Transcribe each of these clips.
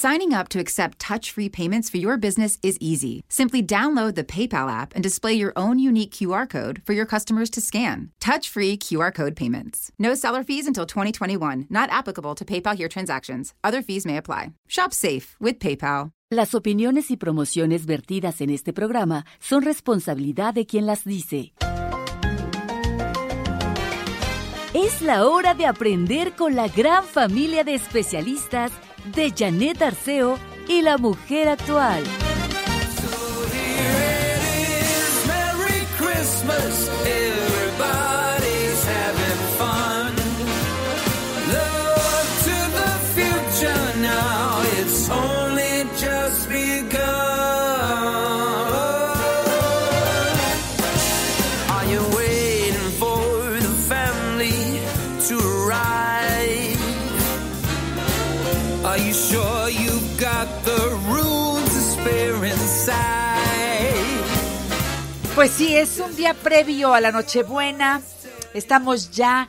Signing up to accept touch free payments for your business is easy. Simply download the PayPal app and display your own unique QR code for your customers to scan. Touch free QR code payments. No seller fees until 2021, not applicable to PayPal here transactions. Other fees may apply. Shop safe with PayPal. Las opiniones y promociones vertidas en este programa son responsabilidad de quien las dice. Es la hora de aprender con la gran familia de especialistas de Janet Arceo y la mujer actual. Merry Pues sí, es un día previo a la Nochebuena. Estamos ya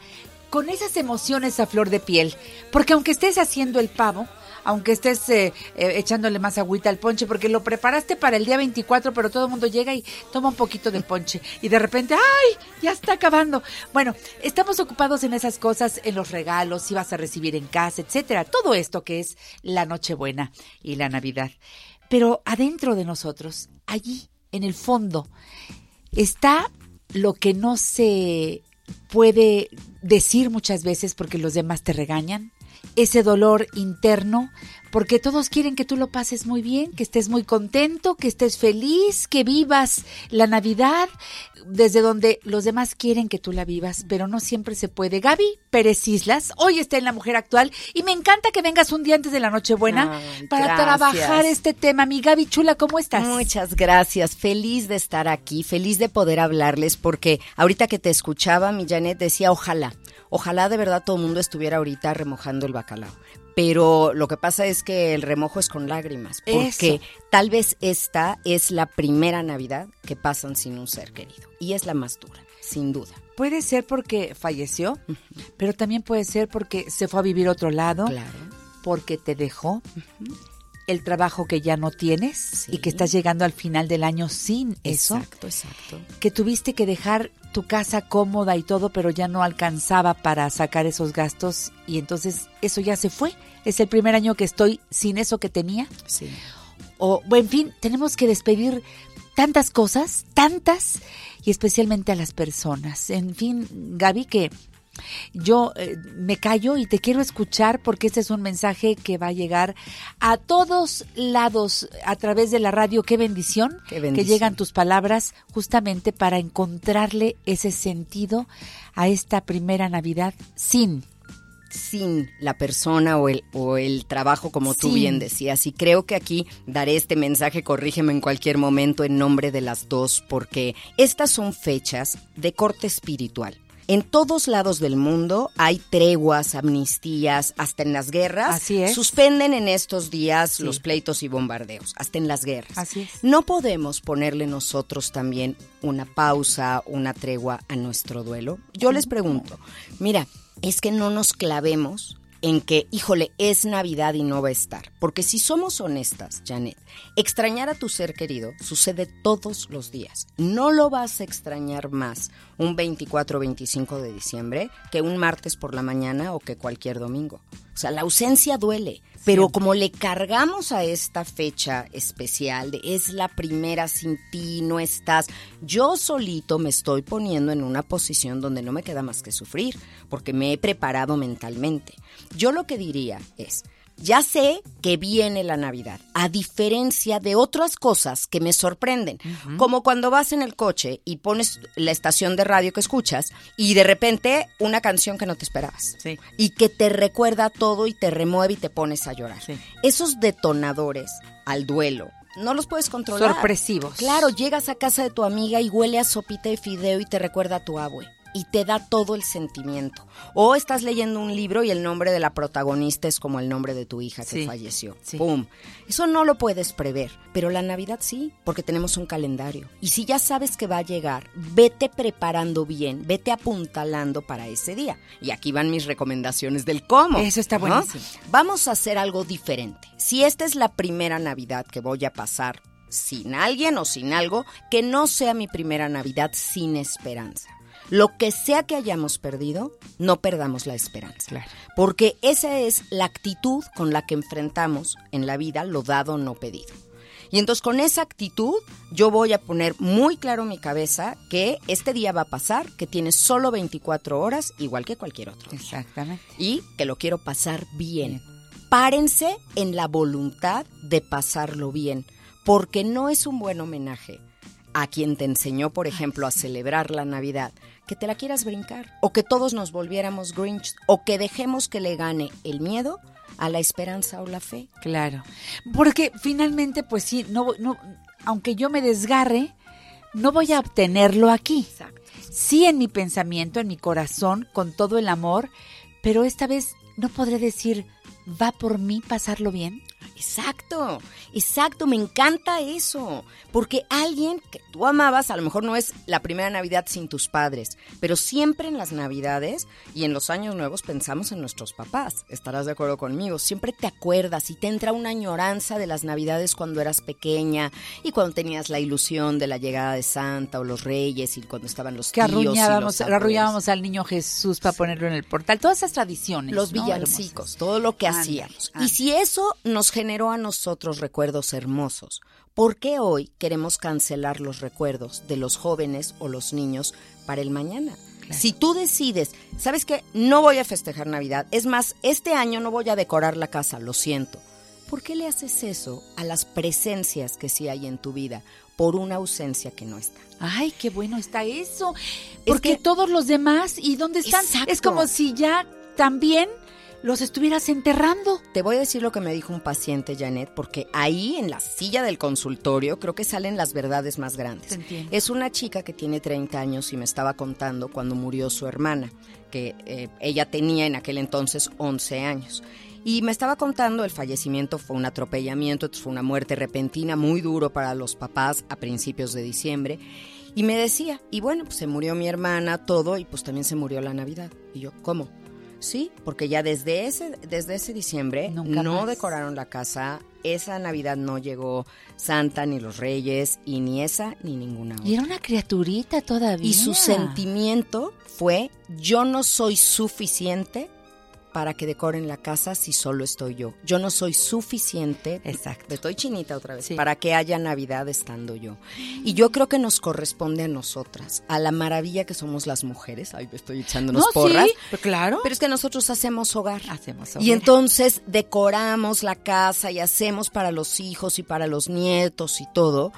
con esas emociones a flor de piel. Porque aunque estés haciendo el pavo, aunque estés eh, eh, echándole más agüita al ponche, porque lo preparaste para el día 24, pero todo el mundo llega y toma un poquito del ponche. Y de repente, ¡ay! Ya está acabando. Bueno, estamos ocupados en esas cosas, en los regalos, si vas a recibir en casa, etcétera. Todo esto que es la Nochebuena y la Navidad. Pero adentro de nosotros, allí, en el fondo, está lo que no se puede decir muchas veces porque los demás te regañan, ese dolor interno, porque todos quieren que tú lo pases muy bien, que estés muy contento, que estés feliz, que vivas la Navidad desde donde los demás quieren que tú la vivas, pero no siempre se puede. Gaby Pérez Islas, hoy está en la mujer actual y me encanta que vengas un día antes de la Nochebuena Ay, para gracias. trabajar este tema. Mi Gaby Chula, ¿cómo estás? Muchas gracias, feliz de estar aquí, feliz de poder hablarles porque ahorita que te escuchaba, mi Janet decía, ojalá, ojalá de verdad todo el mundo estuviera ahorita remojando el bacalao. Pero lo que pasa es que el remojo es con lágrimas, porque Eso. tal vez esta es la primera Navidad que pasan sin un ser querido y es la más dura, sin duda. Puede ser porque falleció, pero también puede ser porque se fue a vivir a otro lado, Claro. porque te dejó el trabajo que ya no tienes Sí. y que estás llegando al final del año sin eso, Exacto, exacto. que tuviste que dejar tu casa cómoda y todo, pero ya no alcanzaba para sacar esos gastos y entonces eso ya se fue. Es el primer año que estoy sin eso que tenía. Sí. O, o, en fin, tenemos que despedir tantas cosas, tantas, y especialmente a las personas. En fin, Gaby, que yo eh, me callo y te quiero escuchar porque este es un mensaje que va a llegar a todos lados a través de la radio. Qué bendición, Qué que llegan tus palabras justamente para encontrarle ese sentido a esta primera Navidad sin. sin la persona o el, o el trabajo, como tú bien decías. Y creo que aquí daré este mensaje, corrígeme en cualquier momento, en nombre de las dos, porque estas son fechas de corte espiritual. En todos lados del mundo hay treguas, amnistías, hasta en las guerras. Así es. Suspenden en estos días Sí. los pleitos y bombardeos, hasta en las guerras. Así es. No podemos ponerle nosotros también una pausa, una tregua a nuestro duelo. Yo les pregunto, mira, es que no nos clavemos en que, híjole, es Navidad y no va a estar. Porque si somos honestas, Janet, extrañar a tu ser querido sucede todos los días. No lo vas a extrañar más un 24 o 25 de diciembre que un martes por la mañana o que cualquier domingo. O sea, la ausencia duele. Pero como le cargamos a esta fecha especial de es la primera sin ti, no estás, yo solito me estoy poniendo en una posición donde no me queda más que sufrir, porque me he preparado mentalmente. Yo lo que diría es, ya sé que viene la Navidad, a diferencia de otras cosas que me sorprenden, como cuando vas en el coche y pones la estación de radio que escuchas y de repente una canción que no te esperabas Sí. y que te recuerda todo y te remueve y te pones a llorar. Sí. Esos detonadores al duelo no los puedes controlar. Sorpresivos. Claro, llegas a casa de tu amiga y huele a sopita de fideo y te recuerda a tu abue. Y te da todo el sentimiento. O estás leyendo un libro y el nombre de la protagonista es como el nombre de tu hija que Sí, falleció. sí. ¡Pum! Eso no lo puedes prever, pero la Navidad sí, porque tenemos un calendario. Y si ya sabes que va a llegar, vete preparando bien, vete apuntalando para ese día. Y aquí van mis recomendaciones del cómo. Eso está ¿no? buenísimo. Vamos a hacer algo diferente. Si esta es la primera Navidad que voy a pasar sin alguien o sin algo, que no sea mi primera Navidad sin esperanza. Lo que sea que hayamos perdido, no perdamos la esperanza. Claro. Porque esa es la actitud con la que enfrentamos en la vida lo dado no pedido. Y entonces con esa actitud yo voy a poner muy claro en mi cabeza que este día va a pasar, que tiene solo 24 horas, igual que cualquier otro. día Exactamente. y que lo quiero pasar bien. Párense en la voluntad de pasarlo bien, porque no es un buen homenaje a quien te enseñó, por ejemplo, a celebrar la Navidad, que te la quieras brincar, o que todos nos volviéramos Grinch, o que dejemos que le gane el miedo a la esperanza o la fe. Claro. Porque finalmente, pues sí, no, no, aunque yo me desgarre, no voy a obtenerlo aquí. Exacto. Sí en mi pensamiento, en mi corazón, con todo el amor, pero esta vez no podré decir, ¿va por mí pasarlo bien? Exacto, exacto, me encanta eso, porque alguien que tú amabas a lo mejor no es la primera Navidad sin tus padres, pero siempre en las Navidades y en los años nuevos pensamos en nuestros papás, estarás de acuerdo conmigo, siempre te acuerdas y te entra una añoranza de las Navidades cuando eras pequeña y cuando tenías la ilusión de la llegada de Santa o los Reyes y cuando estaban los Que tíos y los al niño Jesús para ponerlo en el portal. Todas esas tradiciones. los ¿no? villancicos, todo lo que hacíamos. Y si eso nos generó a nosotros recuerdos hermosos, ¿por qué hoy queremos cancelar los recuerdos de los jóvenes o los niños para el mañana? Si tú decides, ¿sabes qué? No voy a festejar Navidad. Es más, este año no voy a decorar la casa, lo siento. ¿Por qué le haces eso a las presencias que sí hay en tu vida por una ausencia que no está? Ay, qué bueno está eso. Porque que- todos los demás, ¿y dónde están? Exacto. Es como si ya también los estuvieras enterrando. Te voy a decir lo que me dijo un paciente, Janet, porque ahí en la silla del consultorio creo que salen las verdades más grandes. Es una chica que tiene 30 años y me estaba contando cuando murió su hermana, que eh, ella tenía en aquel entonces 11 años. Y me estaba contando, el fallecimiento fue un atropellamiento, fue una muerte repentina, muy duro para los papás a principios de diciembre. Y me decía, y bueno, pues se murió mi hermana, todo, y pues también se murió la Navidad. Y yo, ¿cómo? Sí, porque ya desde ese, desde ese diciembre Nunca no más. decoraron la casa, esa Navidad no llegó Santa ni los Reyes, y ni esa ni ninguna otra. Y era una criaturita todavía. Y su sentimiento fue, yo no soy suficiente para que decoren la casa si solo estoy yo. Yo no soy suficiente. Exacto. Estoy chinita otra vez. Sí. Para que haya Navidad estando yo. Y yo creo que nos corresponde a nosotras, a la maravilla que somos las mujeres. Ay, me estoy echándonos No, porras. sí, pero claro. Pero es que nosotros hacemos hogar. Hacemos Y hogar. entonces decoramos la casa y hacemos para los hijos y para los nietos y todo.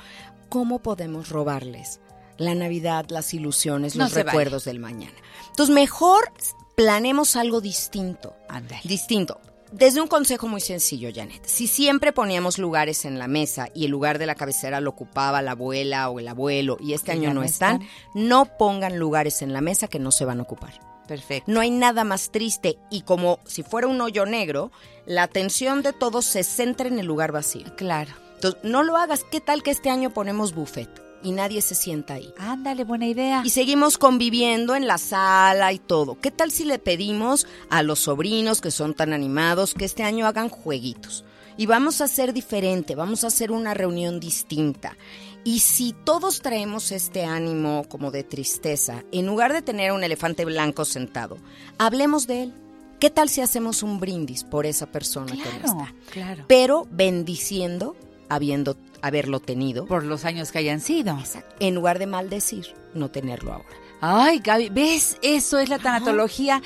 ¿Cómo podemos robarles la Navidad, las ilusiones, No los recuerdos del mañana? Entonces, mejor planemos algo distinto. Ándale. Distinto. Desde un consejo muy sencillo, Janet. Si siempre poníamos lugares en la mesa y el lugar de la cabecera lo ocupaba la abuela o el abuelo y este año no están, están. no pongan lugares en la mesa que no se van a ocupar. Perfecto. No hay nada más triste y como si fuera un hoyo negro, la atención de todos se centra en el lugar vacío. Claro. Entonces, no lo hagas. ¿Qué tal que este año ponemos buffet y nadie se sienta ahí? Ándale, buena idea. Y seguimos conviviendo en la sala y todo. ¿Qué tal si le pedimos a los sobrinos que son tan animados que este año hagan jueguitos? Y vamos a hacer diferente, vamos a hacer una reunión distinta. Y si todos traemos este ánimo como de tristeza, en lugar de tener un elefante blanco sentado, hablemos de él. ¿Qué tal si hacemos un brindis por esa persona que no Claro, está? claro. Pero bendiciendo habiendo haberlo tenido, Por los años que hayan sido. en lugar de maldecir no tenerlo ahora. Ay, Gaby, ¿ves? Eso es la tanatología.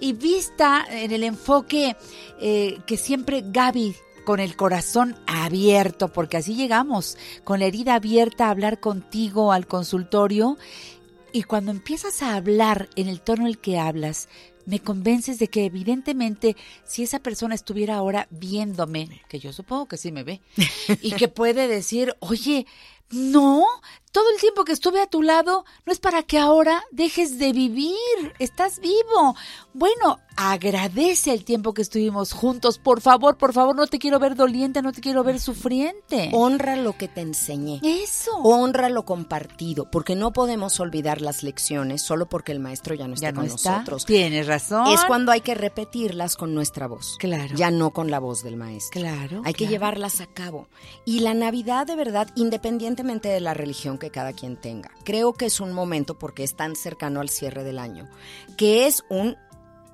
Y vista en el enfoque eh, que siempre Gaby, con el corazón abierto, porque así llegamos, con la herida abierta a hablar contigo al consultorio. Y cuando empiezas a hablar en el tono en el que hablas, me convences de que evidentemente si esa persona estuviera ahora viéndome, que yo supongo que sí me ve, y que puede decir, oye, no, todo el tiempo que estuve a tu lado no es para que ahora dejes de vivir. Estás vivo. Bueno, agradece el tiempo que estuvimos juntos. Por favor, por favor, no te quiero ver doliente, no te quiero ver sufriente. Honra lo que te enseñé. Eso. Honra lo compartido, porque no podemos olvidar las lecciones solo porque el maestro ya no está ya no con está. nosotros. Tienes razón. Es cuando hay que repetirlas con nuestra voz. Claro. Ya no con la voz del maestro. Claro. Hay que llevarlas a cabo. Y la Navidad, de verdad, independientemente de la religión que cada quien tenga, creo que es un momento, porque es tan cercano al cierre del año, que es un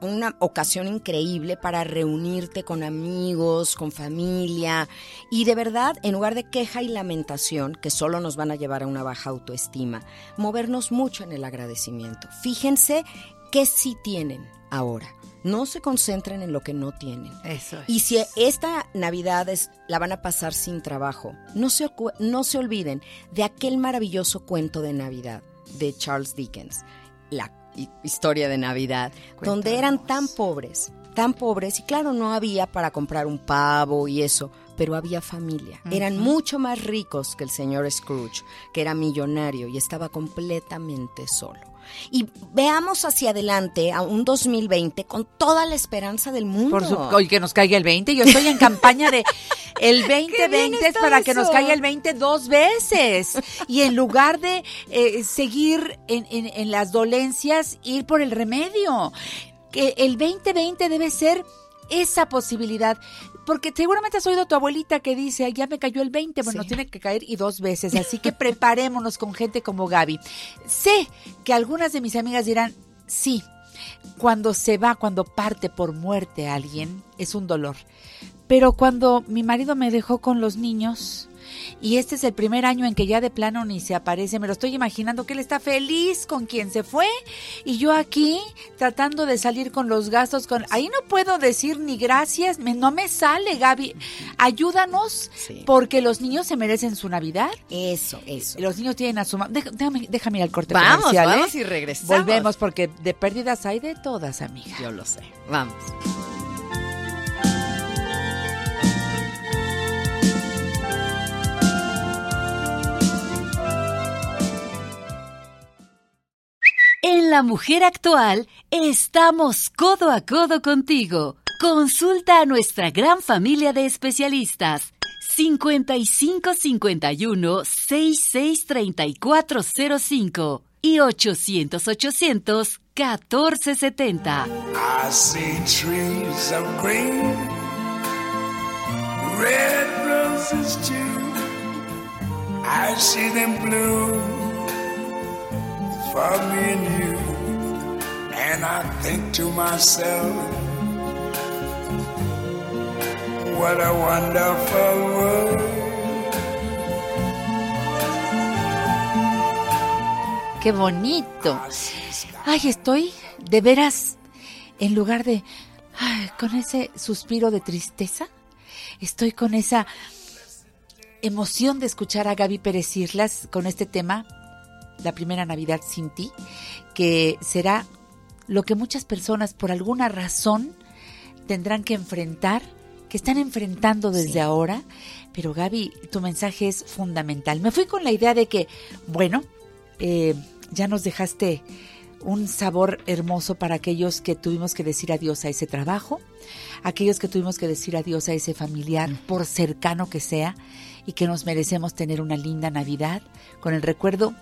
una ocasión increíble para reunirte con amigos, con familia y de verdad, en lugar de queja y lamentación, que solo nos van a llevar a una baja autoestima, movernos mucho en el agradecimiento. Fíjense qué sí tienen ahora. No se concentren en lo que no tienen. Eso es. Y si esta Navidad es- la van a pasar sin trabajo, no se, no se olviden de aquel maravilloso cuento de Navidad de Charles Dickens, la hi- historia de Navidad, donde eran tan pobres, tan pobres, y claro, no había para comprar un pavo y eso, pero había familia. Eran mucho más ricos que el señor Scrooge, que era millonario y estaba completamente solo. Y veamos hacia adelante a un 2020 con toda la esperanza del mundo. Por su, oye, que nos caiga el 20. Yo estoy en campaña de el bien 2020 es para que nos caiga el 20 dos veces. Y en lugar de eh, seguir en, en- en las dolencias, ir por el remedio. Que el 2020 debe ser esa posibilidad. Porque seguramente has oído a tu abuelita que dice, "Ay, ya me cayó el 20, bueno, tiene que caer y dos veces. Así que preparémonos con gente como Gaby. Sé que algunas de mis amigas dirán, sí, cuando se va, cuando parte por muerte alguien, es un dolor. Pero cuando mi marido me dejó con los niños, y este es el primer año en que ya de plano ni se aparece, me lo estoy imaginando que él está feliz con quien se fue, y yo aquí tratando de salir con los gastos, con ahí no puedo decir ni gracias, me- no me sale, Gaby. Ayúdanos, Sí. porque los niños se merecen su Navidad. Eso, eso. Los niños tienen a su ma- Deja- déjame, déjame ir al corte Vamos, comercial, ¿eh? vamos y regresamos. Volvemos porque de pérdidas hay de todas, amiga. Yo lo sé. Vamos. En La Mujer Actual estamos codo a codo contigo. Consulta a nuestra gran familia de especialistas. 55 51 66 3405 y 800 800 1470. I see trees of green, red roses too. I see them bloom for me and you. And I think to myself, what a wonderful world. Qué bonito. Ay, estoy de veras, en lugar de, ay, con ese suspiro de tristeza, estoy con esa emoción de escuchar a Gaby Pérez Islas con este tema, La primera Navidad sin ti, que será lo que muchas personas por alguna razón tendrán que enfrentar, que están enfrentando desde ahora. Pero Gaby, tu mensaje es fundamental. Me fui con la idea de que, bueno, eh, ya nos dejaste un sabor hermoso para aquellos que tuvimos que decir adiós a ese trabajo, aquellos que tuvimos que decir adiós a ese familiar, por cercano que sea, y que nos merecemos tener una linda Navidad con el recuerdo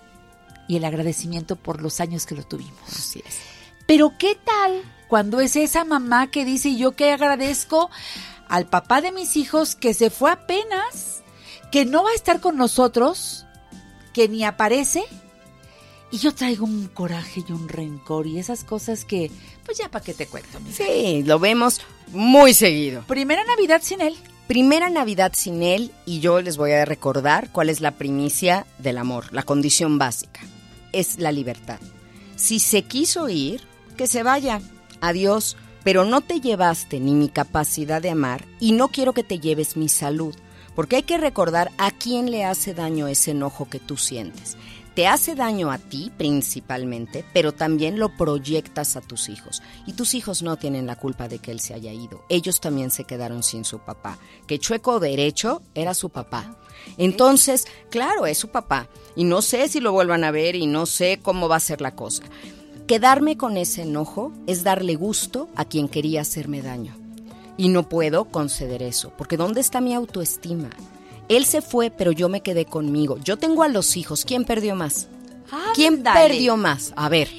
y el agradecimiento por los años que lo tuvimos. Así es. Pero ¿qué tal cuando es esa mamá que dice yo que agradezco al papá de mis hijos que se fue apenas, que no va a estar con nosotros, que ni aparece? Y yo traigo un coraje y un rencor y esas cosas que, pues ya para qué te cuento. amiga? Sí, lo vemos muy seguido. Primera Navidad sin él. Primera Navidad sin él y yo les voy a recordar cuál es la primicia del amor, la condición básica. Es la libertad. Si se quiso ir, que se vaya. Adiós. Pero no te llevaste ni mi capacidad de amar y no quiero que te lleves mi salud. Porque hay que recordar a quién le hace daño ese enojo que tú sientes. te hace daño a ti principalmente, pero también lo proyectas a tus hijos. Y tus hijos no tienen la culpa de que él se haya ido. Ellos también se quedaron sin su papá. Que chueco derecho era su papá. Entonces, claro, es su papá. Y no sé si lo vuelvan a ver y no sé cómo va a ser la cosa. Quedarme con ese enojo es darle gusto a quien quería hacerme daño. Y no puedo conceder eso, porque ¿dónde está mi autoestima? Él se fue, pero yo me quedé conmigo. Yo tengo a los hijos. ¿Quién perdió más? ¿Quién Ándale. perdió más? A ver.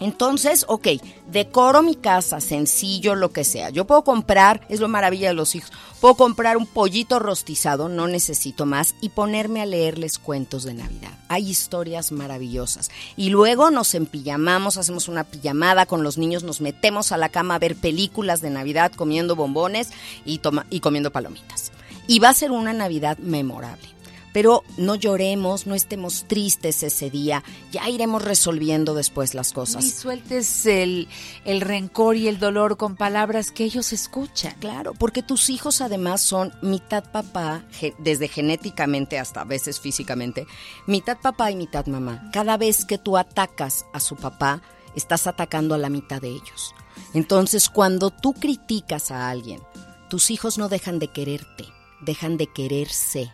Entonces, ok, decoro mi casa, sencillo, lo que sea. Yo puedo comprar, es lo maravilla de los hijos, puedo comprar un pollito rostizado, no necesito más, y ponerme a leerles cuentos de Navidad. Hay historias maravillosas. Y luego nos empillamamos, hacemos una pijamada con los niños, nos metemos a la cama a ver películas de Navidad comiendo bombones y, toma- y comiendo palomitas. Y va a ser una Navidad memorable. Pero no lloremos, no estemos tristes ese día, ya iremos resolviendo después las cosas. sueltes el, el rencor y el dolor con palabras que ellos escuchan. Claro, porque tus hijos además son mitad papá, desde genéticamente hasta a veces físicamente, mitad papá y mitad mamá. Cada vez que tú atacas a su papá, estás atacando a la mitad de ellos. Entonces, cuando tú criticas a alguien, tus hijos no dejan de quererte, dejan de quererse.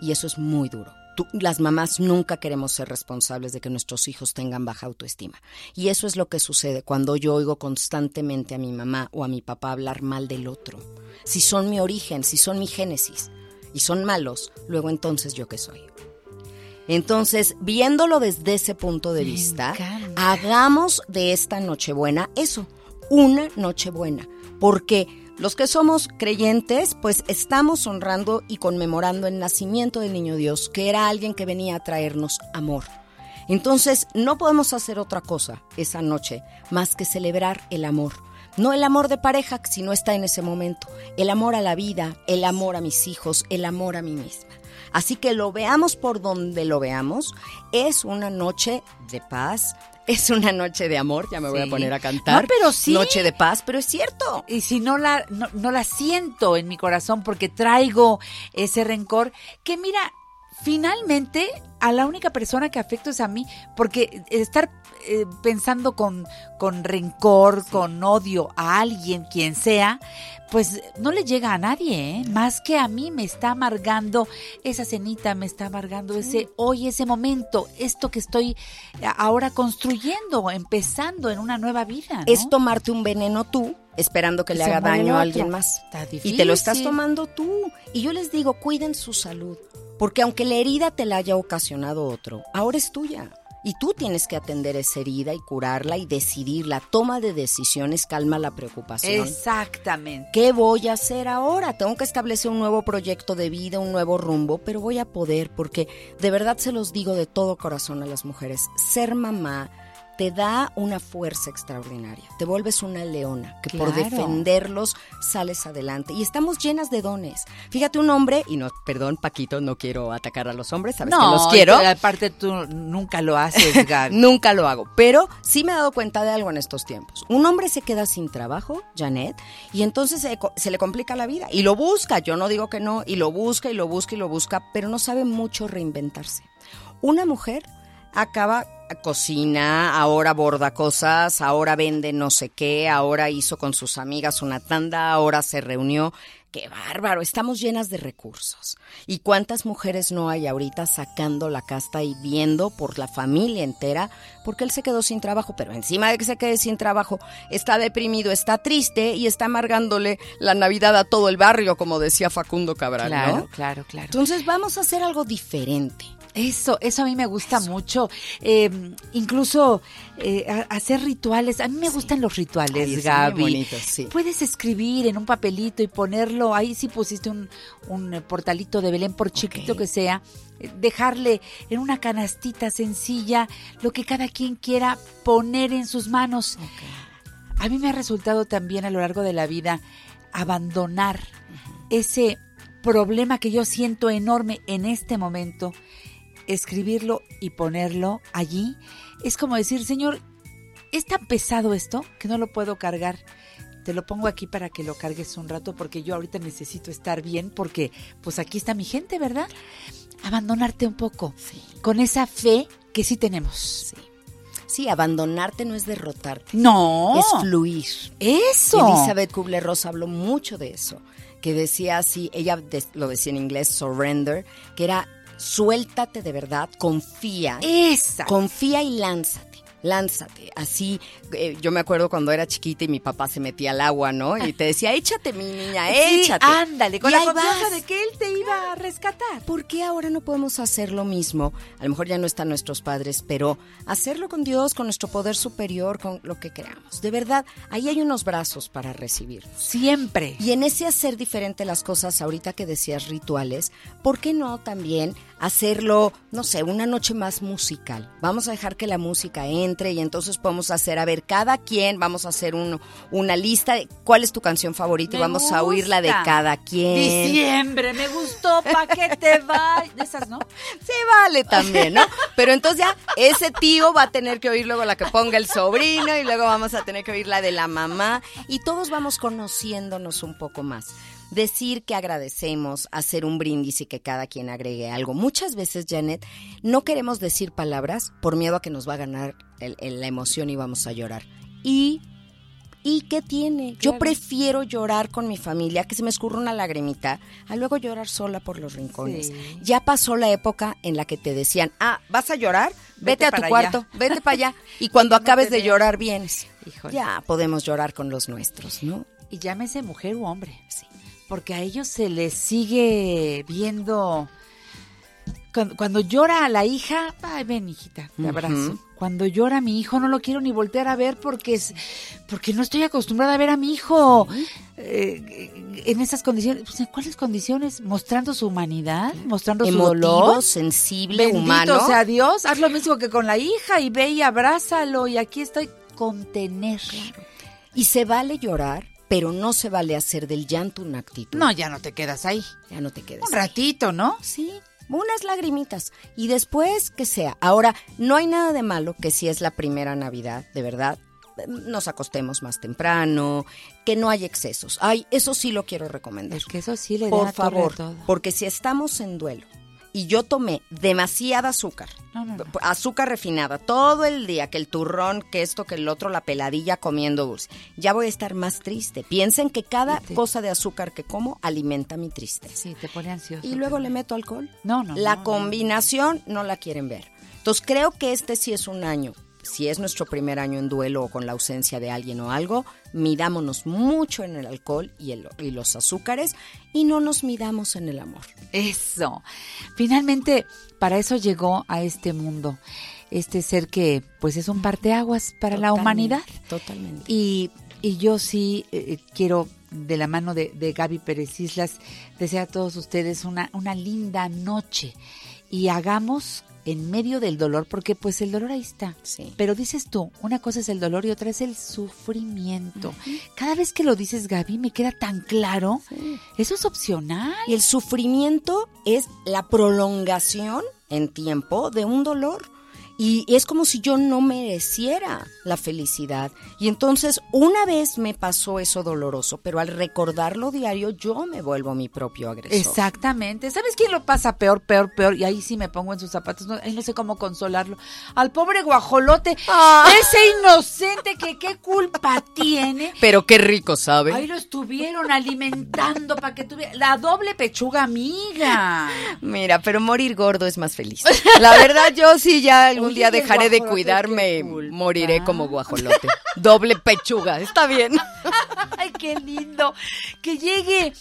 Y eso es muy duro. Tú- las mamás nunca queremos ser responsables de que nuestros hijos tengan baja autoestima. Y eso es lo que sucede cuando yo oigo constantemente a mi mamá o a mi papá hablar mal del otro. Si son mi origen, si son mi génesis y son malos, luego entonces yo qué soy. Entonces, viéndolo desde ese punto de vista, hagamos de esta Nochebuena eso, una Nochebuena, porque los que somos creyentes, pues estamos honrando y conmemorando el nacimiento del Niño Dios, que era alguien que venía a traernos amor. Entonces, no podemos hacer otra cosa esa noche más que celebrar el amor. No el amor de pareja, si no está en ese momento. El amor a la vida, el amor a mis hijos, el amor a mí misma. Así que lo veamos por donde lo veamos. Es una noche de paz, es una noche de amor. Ya me voy a poner a cantar. No, pero sí. Noche de paz, pero es cierto. Y si no la, no, no la siento en mi corazón porque traigo ese rencor, que mira, finalmente a la única persona que afecto es a mí, porque estar eh, pensando con, con rencor, con odio a alguien, quien sea, pues no le llega a nadie, ¿eh? más que a mí me está amargando esa cenita, me está amargando ese hoy, ese momento, esto que estoy ahora construyendo, empezando en una nueva vida. ¿no? Es tomarte un veneno tú, esperando que Y le haga daño a alguien más. Está Y te lo estás difícil. tomando tú. Y yo les digo, cuiden su salud. Porque aunque la herida te la haya ocasionado otro, ahora es tuya. Y tú tienes que atender esa herida y curarla y decidir. La toma de decisiones calma la preocupación. Exactamente. ¿Qué voy a hacer ahora? Tengo que establecer un nuevo proyecto de vida, un nuevo rumbo, pero voy a poder porque de verdad se los digo de todo corazón a las mujeres. Ser mamá te da una fuerza extraordinaria. Te vuelves una leona que por defenderlos sales adelante. Y estamos llenas de dones. Fíjate un hombre, y no, perdón Paquito, no quiero atacar a los hombres, sabes que los quiero. aparte tú nunca lo haces, Gaby. Nunca lo hago, pero sí me he dado cuenta de algo en estos tiempos. Un hombre se queda sin trabajo, Janet, y entonces se, se le complica la vida y lo busca, yo no digo que no, y lo busca y lo busca y lo busca, pero no sabe mucho reinventarse. Una mujer acaba cocina, ahora borda cosas, ahora vende no sé qué, ahora hizo con sus amigas una tanda, ahora se reunió. Qué bárbaro, estamos llenas de recursos. ¿Y cuántas mujeres no hay ahorita sacando la casta y viendo por la familia entera? Porque él se quedó sin trabajo, pero encima de que se quede sin trabajo, está deprimido, está triste y está amargándole la Navidad a todo el barrio, como decía Facundo Cabral, Claro, ¿no? claro, claro. Entonces vamos a hacer algo diferente. Eso, eso a mí me gusta mucho. Eh, incluso eh, hacer rituales. A mí me gustan los rituales, Ay, Gaby. sí. Puedes escribir en un papelito y ponerlo. Ahí sí pusiste un, un eh, portalito de Belén, por chiquito que sea. eh, Dejarle en una canastita sencilla lo que cada quien quiera poner en sus manos. A mí me ha resultado también a lo largo de la vida abandonar ese problema que yo siento enorme en este momento, escribirlo y ponerlo allí. Es como decir, Señor, es tan pesado esto que no lo puedo cargar. Te lo pongo aquí para que lo cargues un rato porque yo ahorita necesito estar bien porque pues aquí está mi gente, ¿verdad? abandonarte un poco Sí. con esa fe que sí tenemos. Sí. Sí, abandonarte no es derrotarte, No. es fluir. Eso. Elizabeth Kubler-Ross habló mucho de eso, que decía así, ella lo decía en inglés, surrender, que era suéltate de verdad, confía, Esa. confía y lánzate. Lánzate, así, eh, yo me acuerdo cuando era chiquita y mi papá se metía al agua, ¿no? Y te decía, échate mi niña, Sí, échate. ándale, con Y la confianza de que él te iba a rescatar. ¿Por qué ahora no podemos hacer lo mismo? A lo mejor ya no están nuestros padres, pero hacerlo con Dios, con nuestro poder superior, con lo que creamos. De verdad, ahí hay unos brazos para recibir. Siempre. Y en ese hacer diferente las cosas, ahorita que decías rituales, ¿por qué no también hacerlo, no sé, una noche más musical? Vamos a dejar que la música entre y entonces podemos hacer, a ver, cada quien, vamos a hacer un- una lista de cuál es tu canción favorita y vamos a oírla de gusta. cada quien. Diciembre, me gustó, pa' que te vayas. De esas, ¿no? Sí, vale también, ¿no? Pero entonces ya ese tío va a tener que oír luego la que ponga el sobrino y luego vamos a tener que oír la de la mamá y todos vamos conociéndonos un poco más. Decir que agradecemos, hacer un brindis y que cada quien agregue algo. Muchas veces, Janet, no queremos decir palabras por miedo a que nos va a ganar el- el- la emoción y vamos a llorar. Y ¿Y qué tiene? Yo prefiero llorar con mi familia, que se me escurra una lagrimita, a luego llorar sola por los rincones. Sí. Ya pasó la época en la que te decían, ah, ¿vas a llorar? Vete, Vete a tu cuarto, allá. vete para allá. Y cuando No acabes de llorar, vienes. Híjole. Ya podemos llorar con los nuestros, ¿no? Y llámese mujer u hombre. Sí. Porque a ellos se les sigue viendo. Cuando, cuando llora a la hija, ay, ven, hijita, te abrazo. Cuando llora a mi hijo, no lo quiero ni voltear a ver porque es, porque no estoy acostumbrada a ver a mi hijo eh, en esas condiciones. Pues, ¿En cuáles condiciones? Mostrando su humanidad, mostrando su Emotivo, dolor. sensible, Bendito humano. sea Dios, haz lo mismo que con la hija y ve y abrázalo y aquí estoy contener. Y se vale llorar, pero no se vale hacer del llanto una actitud. No, ya no te quedas ahí. Ya no te quedes. Un ahí. ratito, ¿no? Sí, unas lagrimitas. Y después que sea. Ahora, no hay nada de malo que si es la primera Navidad, de verdad, nos acostemos más temprano, que no hay excesos. Ay, eso sí lo quiero recomendar. Es que eso sí le da Por favor, todo. porque si estamos en duelo y yo tomé demasiada azúcar, No, no, no. azúcar refinada todo el día, que el turrón, que esto, que el otro, la peladilla comiendo dulce, ya voy a estar más triste. Piensen que cada te- cosa de azúcar que como alimenta mi tristeza. Sí, te pone ansioso. Y luego le meto alcohol. No, no, La combinación no la quieren ver. Entonces creo que este sí es un año. Si es nuestro primer año en duelo o con la ausencia de alguien o algo, midámonos mucho en el alcohol y, el- y los azúcares y no nos midamos en el amor. Eso. Finalmente, para eso llegó a este mundo. Este ser que, pues, es un parteaguas para la humanidad. Totalmente. Y, y yo sí eh, quiero, de la mano de, de Gaby Pérez Islas, desear a todos ustedes una, una linda noche. Y hagamos en medio del dolor, porque pues el dolor ahí está. Sí. Pero dices tú, una cosa es el dolor y otra es el sufrimiento. Cada vez que lo dices, Gaby, me queda tan claro. Eso es opcional. Y el sufrimiento es la prolongación en tiempo de un dolor. Y es como si yo no mereciera la felicidad. Y entonces una vez me pasó eso doloroso, pero al recordarlo diario yo me vuelvo mi propio agresor. Exactamente. ¿Sabes quién lo pasa peor, peor, peor? Y ahí sí me pongo en sus zapatos. No, ahí no sé cómo consolarlo. Al pobre guajolote. Ah. Ese inocente que qué culpa tiene. Pero qué rico, ¿sabe? Ahí lo estuvieron alimentando para que tuviera la doble pechuga amiga. Mira, pero morir gordo es más feliz. La verdad, yo sí ya algún Día dejaré de cuidarme y moriré como guajolote. Doble pechuga, está bien. Ay, qué lindo. Que llegue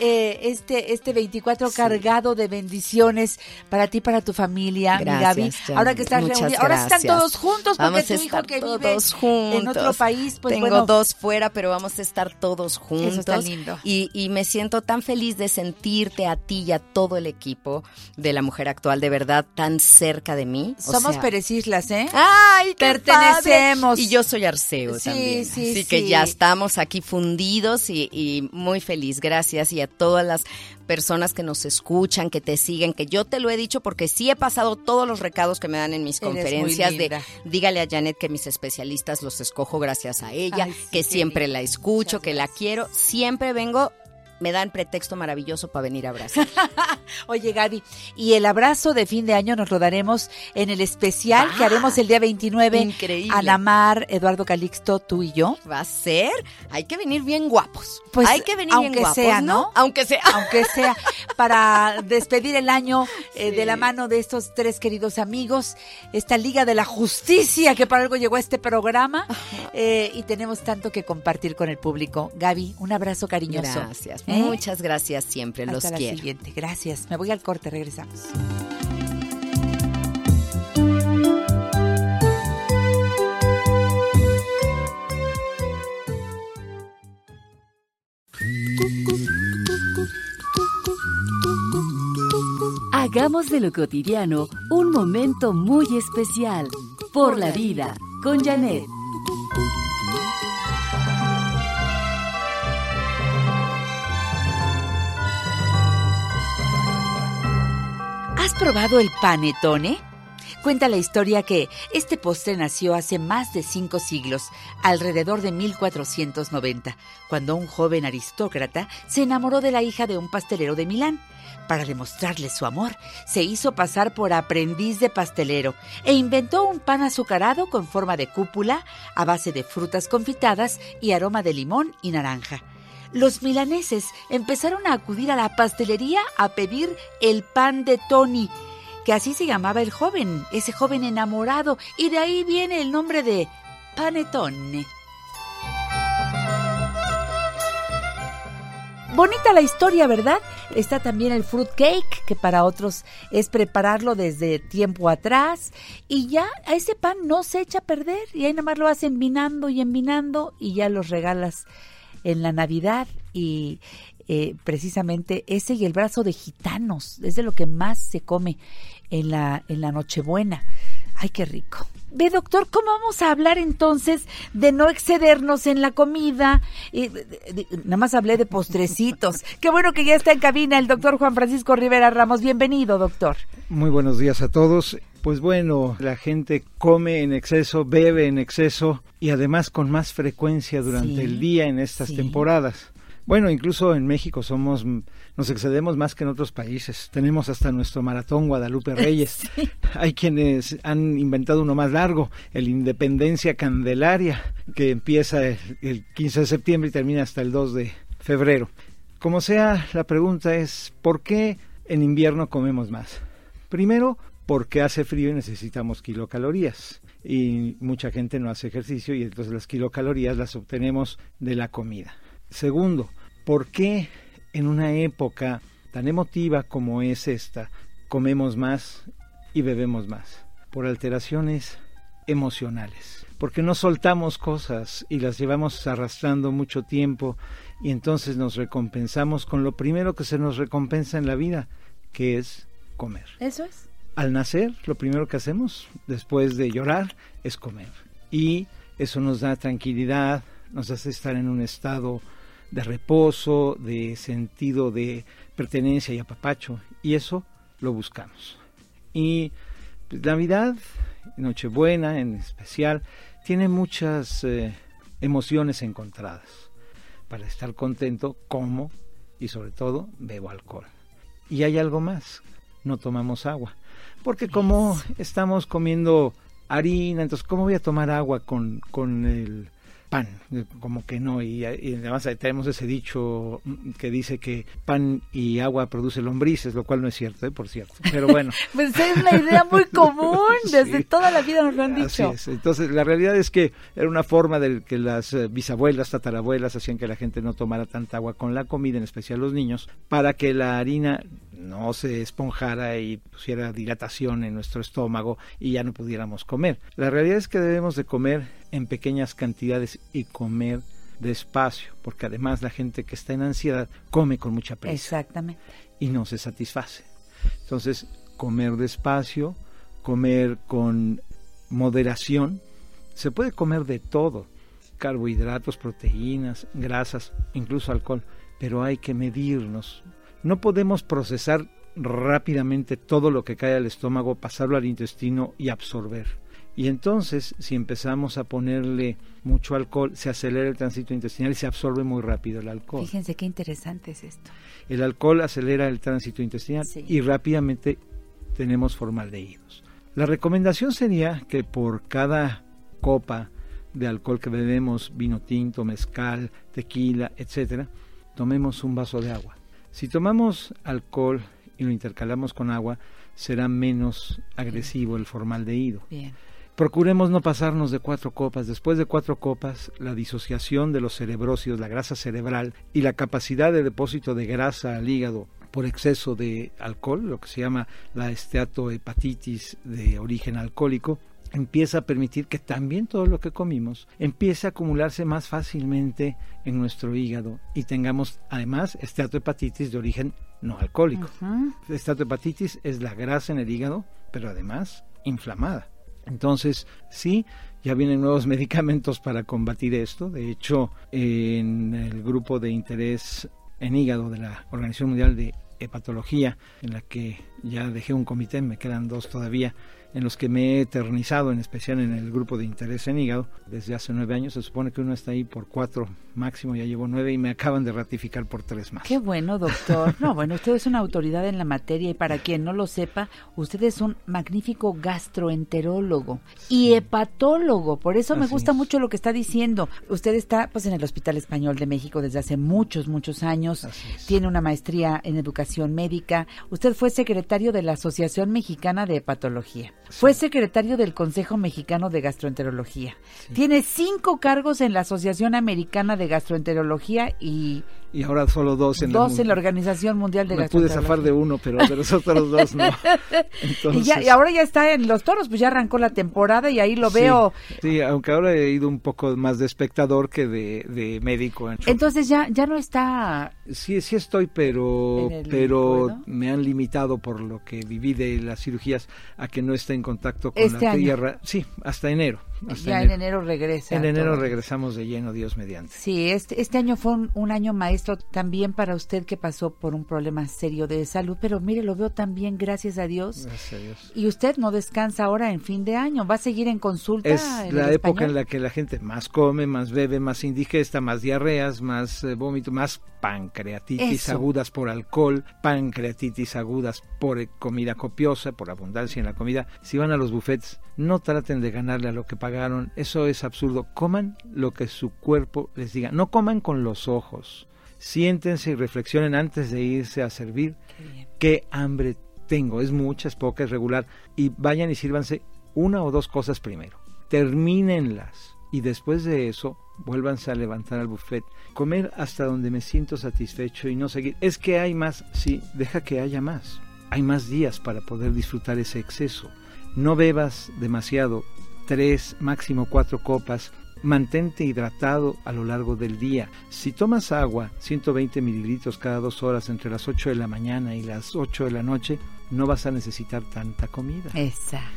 eh, este, este 24 cargado de bendiciones para ti, para tu familia, mi Gracias, Gaby. Jan. Ahora que estás reunida. Ahora están todos juntos porque Vamos tu hijo que vive todos juntos. en otro país, pues Tengo bueno, dos fuera, pero vamos a estar todos juntos. Eso está lindo. Y, y me siento tan feliz de sentirte a ti y a todo el equipo de la mujer actual, de verdad, tan cerca de mí. O somos sea, Pérez Islas, ¿eh? ¡Ay, qué Pertenecemos. padre! Y yo soy Arceo Sí, también. sí, Así que ya estamos aquí fundidos y, y muy feliz. Gracias. Y a todas las personas que nos escuchan, que te siguen, que yo te lo he dicho porque sí he pasado todos los recados que me dan en mis Eres conferencias de dígale a Janet que mis especialistas los escojo gracias a ella, Ay, sí, que siempre la escucho, Muchas que la quiero. Siempre vengo me dan pretexto maravilloso para venir a abrazar. Oye, Gaby, y el abrazo de fin de año nos lo daremos en el especial que haremos el día 29. Increíble. Ana Mar, Eduardo Calixto, tú y yo. Va a ser, hay que venir bien guapos. Pues, hay que venir aunque bien guapos, sea, ¿no? Aunque sea. Aunque sea para despedir el año eh, de la mano de estos tres queridos amigos, esta Liga de la Justicia que para algo llegó a este programa eh, y tenemos tanto que compartir con el público. Gaby, un abrazo cariñoso. Gracias, ¿Eh? muchas gracias siempre, Hasta los la quiero. siguiente. Gracias. Me voy al corte, regresamos. Hagamos de lo cotidiano un momento muy especial. Por la vida, con Janet. Probado el panetone? Cuenta la historia que este postre nació hace más de cinco siglos, alrededor de 1490, cuando un joven aristócrata se enamoró de la hija de un pastelero de Milán. Para demostrarle su amor, se hizo pasar por aprendiz de pastelero e inventó un pan azucarado con forma de cúpula a base de frutas confitadas y aroma de limón y naranja. Los milaneses empezaron a acudir a la pastelería a pedir el pan de Tony, que así se llamaba el joven, ese joven enamorado, y de ahí viene el nombre de panetone. Bonita la historia, ¿verdad? Está también el fruit cake, que para otros es prepararlo desde tiempo atrás. Y ya a ese pan no se echa a perder. Y ahí nada más lo vas envinando y envinando y ya los regalas en la Navidad. Y eh, precisamente ese y el brazo de gitanos es de lo que más se come en la, en la Nochebuena. Ay, qué rico. Ve, doctor, ¿cómo vamos a hablar entonces de no excedernos en la comida? Y, de- de- nada más hablé de postrecitos. Qué bueno que ya está en cabina el doctor Juan Francisco Rivera Ramos. Bienvenido, doctor. Muy buenos días a todos. Pues bueno, la gente come en exceso, bebe en exceso y además con más frecuencia durante Sí, el día en estas sí. temporadas. Bueno, incluso en México somos nos excedemos más que en otros países. Tenemos hasta nuestro maratón Guadalupe Reyes. Hay quienes han inventado uno más largo, el Independencia Candelaria, que empieza el, el 15 de septiembre y termina hasta el 2 de febrero. Como sea, la pregunta es ¿por qué en invierno comemos más? Primero, porque hace frío y necesitamos kilocalorías. Y mucha gente no hace ejercicio y entonces las kilocalorías las obtenemos de la comida. Segundo, ¿por qué en una época tan emotiva como es esta comemos más y bebemos más? Por alteraciones emocionales. Porque no soltamos cosas y las llevamos arrastrando mucho tiempo y entonces nos recompensamos con lo primero que se nos recompensa en la vida, que es comer. Eso es. Al nacer, lo primero que hacemos después de llorar es comer. Y eso nos da tranquilidad, nos hace estar en un estado de reposo, de sentido de pertenencia y apapacho. Y eso lo buscamos. Y pues, Navidad, Nochebuena en especial, tiene muchas eh, emociones encontradas. Para estar contento, como y sobre todo bebo alcohol. Y hay algo más, no tomamos agua. Porque como estamos comiendo harina, entonces ¿cómo voy a tomar agua con, con el pan? Como que no, y, y además tenemos ese dicho que dice que pan y agua produce lombrices, lo cual no es cierto, ¿eh? por cierto. Pero bueno. Pues es una idea muy común, desde Sí. toda la vida nos lo han Así dicho. es. Entonces, la realidad es que era una forma de que las eh, bisabuelas, tatarabuelas hacían que la gente no tomara tanta agua con la comida, en especial los niños, para que la harina no se esponjara y pusiera dilatación en nuestro estómago y ya no pudiéramos comer. La realidad es que debemos de comer en pequeñas cantidades y comer despacio, porque además la gente que está en ansiedad come con mucha prisa Exactamente. y no se satisface. Entonces, comer despacio, comer con moderación, se puede comer de todo, carbohidratos, proteínas, grasas, incluso alcohol, pero hay que medirnos. No podemos procesar rápidamente todo lo que cae al estómago, pasarlo al intestino y absorber. Y entonces, si empezamos a ponerle mucho alcohol, se acelera el tránsito intestinal y se absorbe muy rápido el alcohol. Fíjense qué interesante es esto. El alcohol acelera el tránsito intestinal Sí. y rápidamente tenemos formaldehídos. La recomendación sería que por cada copa de alcohol que bebemos, vino tinto, mezcal, tequila, etcétera, tomemos un vaso de agua. Si tomamos alcohol y lo intercalamos con agua, será menos agresivo el formaldehído. Bien. Procuremos no pasarnos de cuatro copas. Después de cuatro copas, la disociación de los cerebrócidos, la grasa cerebral y la capacidad de depósito de grasa al hígado por exceso de alcohol, lo que se llama la esteatohepatitis de origen alcohólico, empieza a permitir que también todo lo que comimos empiece a acumularse más fácilmente en nuestro hígado y tengamos además esteatohepatitis de origen no alcohólico. Ujú. Esteatohepatitis es la grasa en el hígado, pero además inflamada. Entonces, sí, ya vienen nuevos medicamentos para combatir esto. De hecho, en el grupo de interés en hígado de la Organización Mundial de Hepatología, en la que ya dejé un comité, me quedan dos todavía, en los que me he eternizado, en especial en el grupo de interés en hígado, desde hace nueve años. Se supone que uno está ahí por cuatro máximo, ya llevo nueve y me acaban de ratificar por tres más. Qué bueno, doctor. No, bueno, usted es una autoridad en la materia y para quien no lo sepa, usted es un magnífico gastroenterólogo y hepatólogo. Por eso me gusta es. mucho lo que está diciendo. Usted está pues en el Hospital Español de México desde hace muchos, muchos años. Tiene una maestría en educación médica. Usted fue secretario de la Asociación Mexicana de Hepatología. Fue secretario del Consejo Mexicano de Gastroenterología. Tiene cinco cargos en la Asociación Americana de Gastroenterología y Y ahora solo dos en dos el en la Organización Mundial de Me pude zafar de uno, pero de los otros dos no. Entonces, y, ya, y ahora ya está en los toros, pues ya arrancó la temporada y ahí lo sí, veo. Sí, aunque ahora he ido un poco más de espectador que de, de médico. Entonces ya, ya no está. sí, sí estoy, pero, ¿En pero me han limitado por lo que viví de las cirugías a que no esté en contacto con Este la año. tierra. Sí, hasta enero. hasta Ya en enero regresa. En enero todo. regresamos de lleno, Dios mediante. Sí, este, este año fue un, un año maestro también para usted que pasó por un problema serio de salud, pero mire, lo veo también, gracias a Dios. Gracias a Dios. Y usted no descansa ahora en fin de año, va a seguir en consulta. Es en la época en la que la gente más come, más bebe, más indigesta, más diarreas, más eh, vómito, más pancreatitis Eso. agudas por alcohol, pancreatitis agudas por eh, comida copiosa, por abundancia en la comida. Si van a los buffets, no traten de ganarle a lo que pagaron. Eso es absurdo. Coman lo que su cuerpo les diga. No coman con los ojos. Siéntense y reflexionen antes de irse a servir qué hambre tengo. Es mucha, es poca, es regular. Y vayan y sírvanse una o dos cosas primero. Termínenlas. Y después de eso, vuélvanse a levantar al buffet. Comer hasta donde me siento satisfecho y no seguir. Es que hay más. Sí, deja que haya más. Hay más días para poder disfrutar ese exceso. No bebas demasiado. Tres, máximo cuatro copas. Mantente hidratado a lo largo del día. Si tomas agua, 120 mililitros cada dos horas entre las 8 de la mañana y las 8 de la noche, no vas a necesitar tanta comida. Exacto.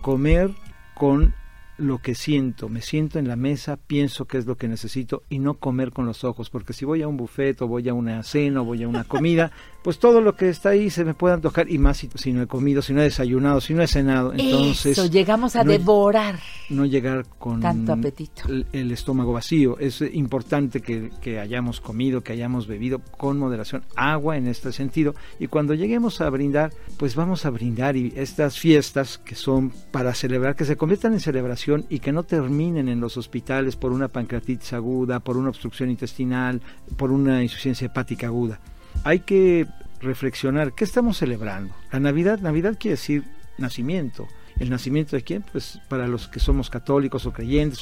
Comer con lo que siento, me siento en la mesa, pienso qué es lo que necesito y no comer con los ojos, porque si voy a un buffet o voy a una cena o voy a una comida, pues todo lo que está ahí se me puede antojar y más si, si no he comido, si no he desayunado, si no he cenado, entonces Eso, llegamos a no- devorar. no llegar con Tanto apetito. El, el estómago vacío. Es importante que, que hayamos comido, que hayamos bebido con moderación agua en este sentido. Y cuando lleguemos a brindar, pues vamos a brindar y estas fiestas que son para celebrar, que se conviertan en celebración y que no terminen en los hospitales por una pancreatitis aguda, por una obstrucción intestinal, por una insuficiencia hepática aguda. Hay que reflexionar, ¿qué estamos celebrando? La Navidad, Navidad quiere decir nacimiento. ¿El nacimiento de quién? Pues para los que somos católicos o creyentes,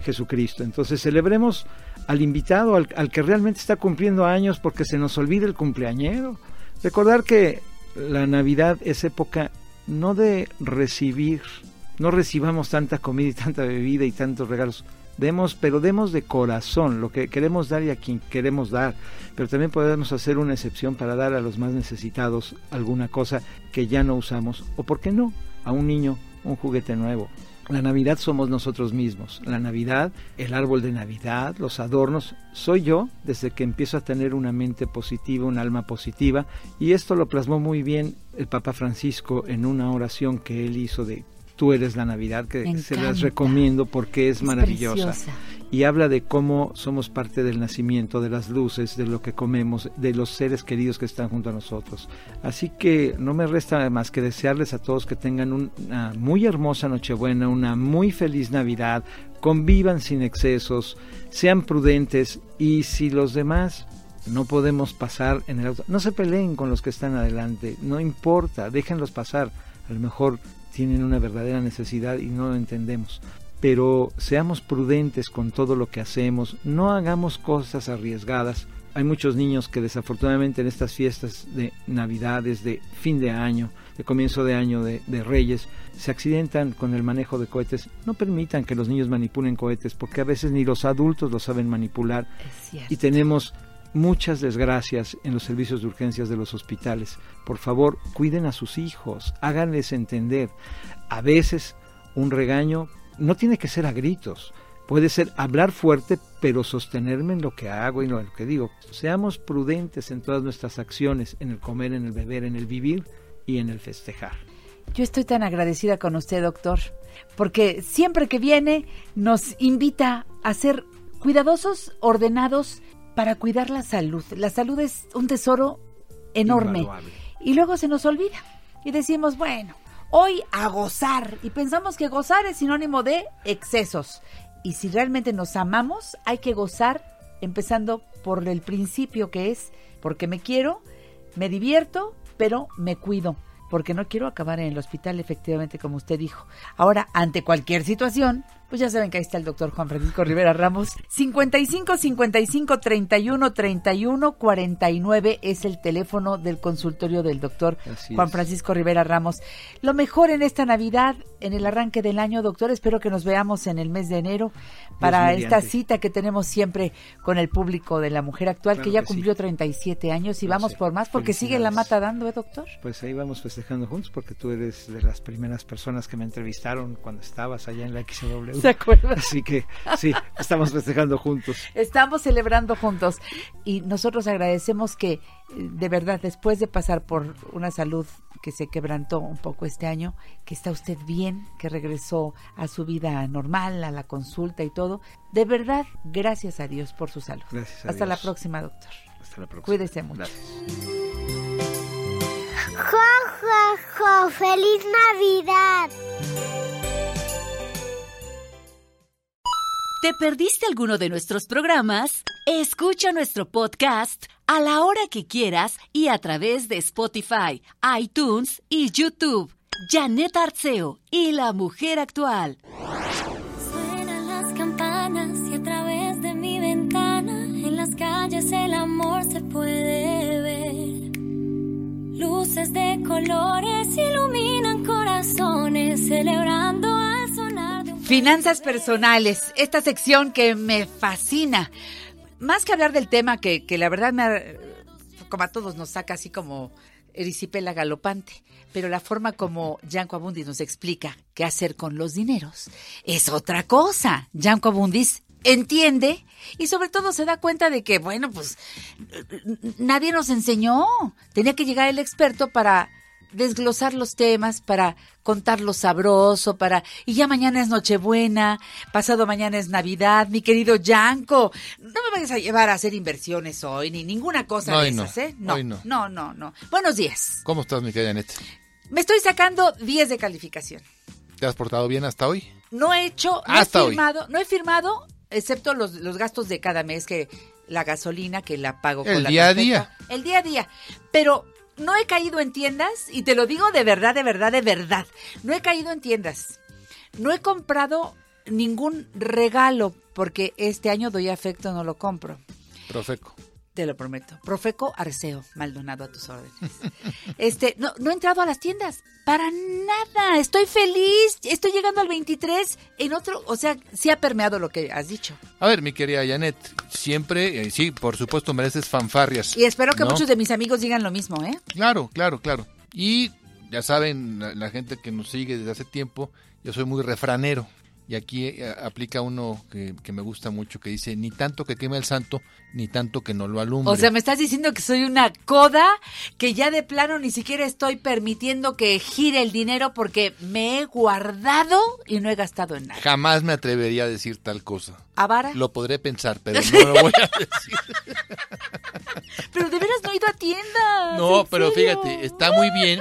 Jesucristo. Entonces celebremos al invitado, al, al que realmente está cumpliendo años porque se nos olvida el cumpleañero. Recordar que la Navidad es época no de recibir, no recibamos tanta comida y tanta bebida y tantos regalos. Demos, pero demos de corazón lo que queremos dar y a quien queremos dar. Pero también podemos hacer una excepción para dar a los más necesitados alguna cosa que ya no usamos. O, ¿por qué no? A un niño un juguete nuevo. La Navidad somos nosotros mismos. La Navidad, el árbol de Navidad, los adornos, soy yo desde que empiezo a tener una mente positiva, un alma positiva. Y esto lo plasmó muy bien el Papa Francisco en una oración que él hizo de Tú eres la Navidad, que Me se las recomiendo porque es, Es maravillosa. preciosa. Y habla de cómo somos parte del nacimiento, de las luces, de lo que comemos, de los seres queridos que están junto a nosotros. Así que no me resta más que desearles a todos que tengan un- una muy hermosa Nochebuena, una muy feliz Navidad, convivan sin excesos, sean prudentes y si los demás no podemos pasar en el auto, no se peleen con los que están adelante, no importa, déjenlos pasar, a lo mejor tienen una verdadera necesidad y no lo entendemos. Pero seamos prudentes con todo lo que hacemos, no hagamos cosas arriesgadas. Hay muchos niños que desafortunadamente en estas fiestas de Navidades, de fin de año, de comienzo de año de, de Reyes, se accidentan con el manejo de cohetes. No permitan que los niños manipulen cohetes porque a veces ni los adultos lo saben manipular y tenemos muchas desgracias en los servicios de urgencias de los hospitales. Por favor, cuiden a sus hijos, háganles entender. A veces un regaño no tiene que ser a gritos, puede ser hablar fuerte, pero sostenerme en lo que hago y en lo que digo. Seamos prudentes en todas nuestras acciones, en el comer, en el beber, en el vivir y en el festejar. Yo estoy tan agradecida con usted, doctor, porque siempre que viene nos invita a ser cuidadosos, ordenados para cuidar la salud. La salud es un tesoro enorme Invaluable. y luego se nos olvida y decimos, bueno, hoy a gozar y pensamos que gozar es sinónimo de excesos. Y si realmente nos amamos, hay que gozar empezando por el principio que es porque me quiero, me divierto, pero me cuido, porque no quiero acabar en el hospital efectivamente como usted dijo. Ahora, ante cualquier situación, pues ya saben que ahí está el doctor Juan Francisco Rivera Ramos. 55 55 31 31 49 es el teléfono del consultorio del doctor Así Juan es. Francisco Rivera Ramos. Lo mejor en esta Navidad, en el arranque del año, doctor. Espero que nos veamos en el mes de enero para esta mediante. cita que tenemos siempre con el público de la mujer actual, Claro que ya que sí. cumplió 37 años y vamos por más porque sigue la mata dando, ¿eh, doctor? Pues ahí vamos festejando juntos porque tú eres de las primeras personas que me entrevistaron cuando estabas allá en la XW. ¿Se acuerda? Así que sí, estamos festejando juntos. Estamos celebrando juntos y nosotros agradecemos que eh, de verdad después de pasar por una salud que se quebrantó un poco este año, que está usted bien, que regresó a su vida normal, a la consulta y todo. De verdad, gracias a Dios por su salud. Gracias a Hasta la próxima, doctor. Hasta la próxima. Cuídese mucho. Gracias. ¡Jo, jo, jo! ¡Feliz Navidad! ¿Te perdiste alguno de nuestros programas? Escucha nuestro podcast a la hora que quieras y a través de Spotify, iTunes y YouTube. Janet Arceo y la mujer actual. Suenan las campanas y a través de mi ventana en las calles el amor se puede ver. Luces de colores iluminan corazones celebrando Finanzas personales, esta sección que me fascina. Más que hablar del tema que, que la verdad me, como a todos nos saca así como erisipela galopante, pero la forma como Yanko Abundis nos explica qué hacer con los dineros es otra cosa. Yanko Abundis entiende y sobre todo se da cuenta de que, bueno, pues nadie nos enseñó. Tenía que llegar el experto para desglosar los temas, para contarlo sabroso, para... Y ya mañana es Nochebuena, pasado mañana es Navidad, mi querido Yanko. No me vayas a llevar a hacer inversiones hoy, ni ninguna cosa Hoy de no, esas, ¿eh? hoy no. no, no, no. Buenos días. ¿Cómo estás, mi querida Janet? Me estoy sacando 10 de calificación. ¿Te has portado bien hasta hoy? No he hecho, no Hasta he hoy. firmado, no he firmado, excepto los, los gastos de cada mes, que la gasolina que la pago El con la día a día. El día a día. Pero no he caído en tiendas, y te lo digo de verdad, de verdad, de verdad. No he caído en tiendas. No he comprado ningún regalo, porque este año doy afecto, no lo compro. Profeco. Te lo prometo. Profeco Arceo, Maldonado a tus órdenes. Este, no, no he entrado a las tiendas. Para nada. Estoy feliz. Estoy llegando al 23 en otro. O sea, sí ha permeado lo que has dicho. A ver, mi querida Janet, siempre, eh, sí, por supuesto, mereces fanfarrias. Y espero que ¿no? muchos de mis amigos digan lo mismo, ¿eh? Claro, claro, claro. Y ya saben, la, la gente que nos sigue desde hace tiempo, yo soy muy refranero. Y aquí eh, aplica uno que, que me gusta mucho, que dice, ni tanto que queme el santo, ni tanto que no lo alumbre. O sea, me estás diciendo que soy una coda, que ya de plano ni siquiera estoy permitiendo que gire el dinero porque me he guardado y no he gastado en nada. Jamás me atrevería a decir tal cosa. ¿Avara? Lo podré pensar, pero no lo voy a decir. Pero de veras no he ido a tiendas. No, ¿en pero serio? fíjate, está muy bien.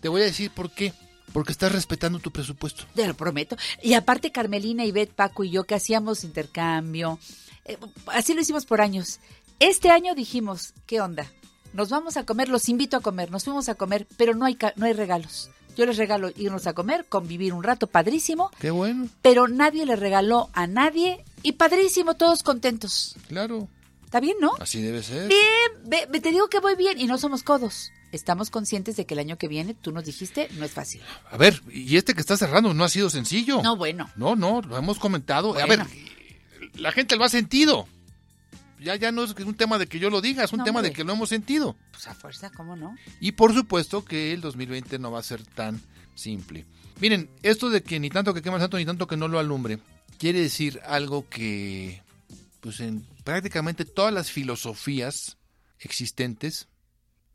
Te voy a decir por qué. Porque estás respetando tu presupuesto. Te lo prometo. Y aparte Carmelina, Ivette, Paco y yo que hacíamos intercambio, eh, así lo hicimos por años. Este año dijimos, ¿qué onda? Nos vamos a comer, los invito a comer, nos fuimos a comer, pero no hay, no hay regalos. Yo les regalo irnos a comer, convivir un rato padrísimo, Qué bueno, pero nadie le regaló a nadie y padrísimo, todos contentos. claro. ¿Está bien, no? Así debe ser. Bien, te digo que voy bien y no somos codos. Estamos conscientes de que el año que viene, tú nos dijiste, no es fácil. A ver, y este que está cerrando no ha sido sencillo. No, bueno. No, no, lo hemos comentado. A ver, la gente lo ha sentido. Ya, ya no es un tema de que yo lo diga, es un No, tema de que lo hemos sentido. Pues a fuerza, ¿cómo no? Y por supuesto que el 2020 no va a ser tan simple. Miren, esto de que ni tanto que quema el santo ni tanto que no lo alumbre, quiere decir algo que, pues en prácticamente todas las filosofías existentes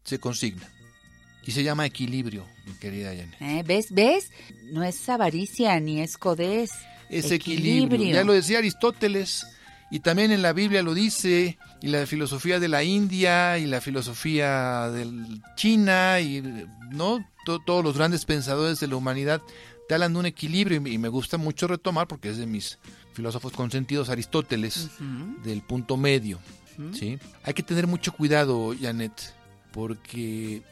se consigna. Y se llama equilibrio, mi querida Janet. Eh, ¿Ves? ¿Ves? No es avaricia ni es codez. Es equilibrio. Ya lo decía Aristóteles. Y también en la Biblia lo dice, y la filosofía de la India, y la filosofía de China, y no To- todos los grandes pensadores de la humanidad te hablan de un equilibrio, y me- y me gusta mucho retomar, porque es de mis filósofos consentidos, Aristóteles, del punto medio. ¿sí? Hay que tener mucho cuidado, Janet, porque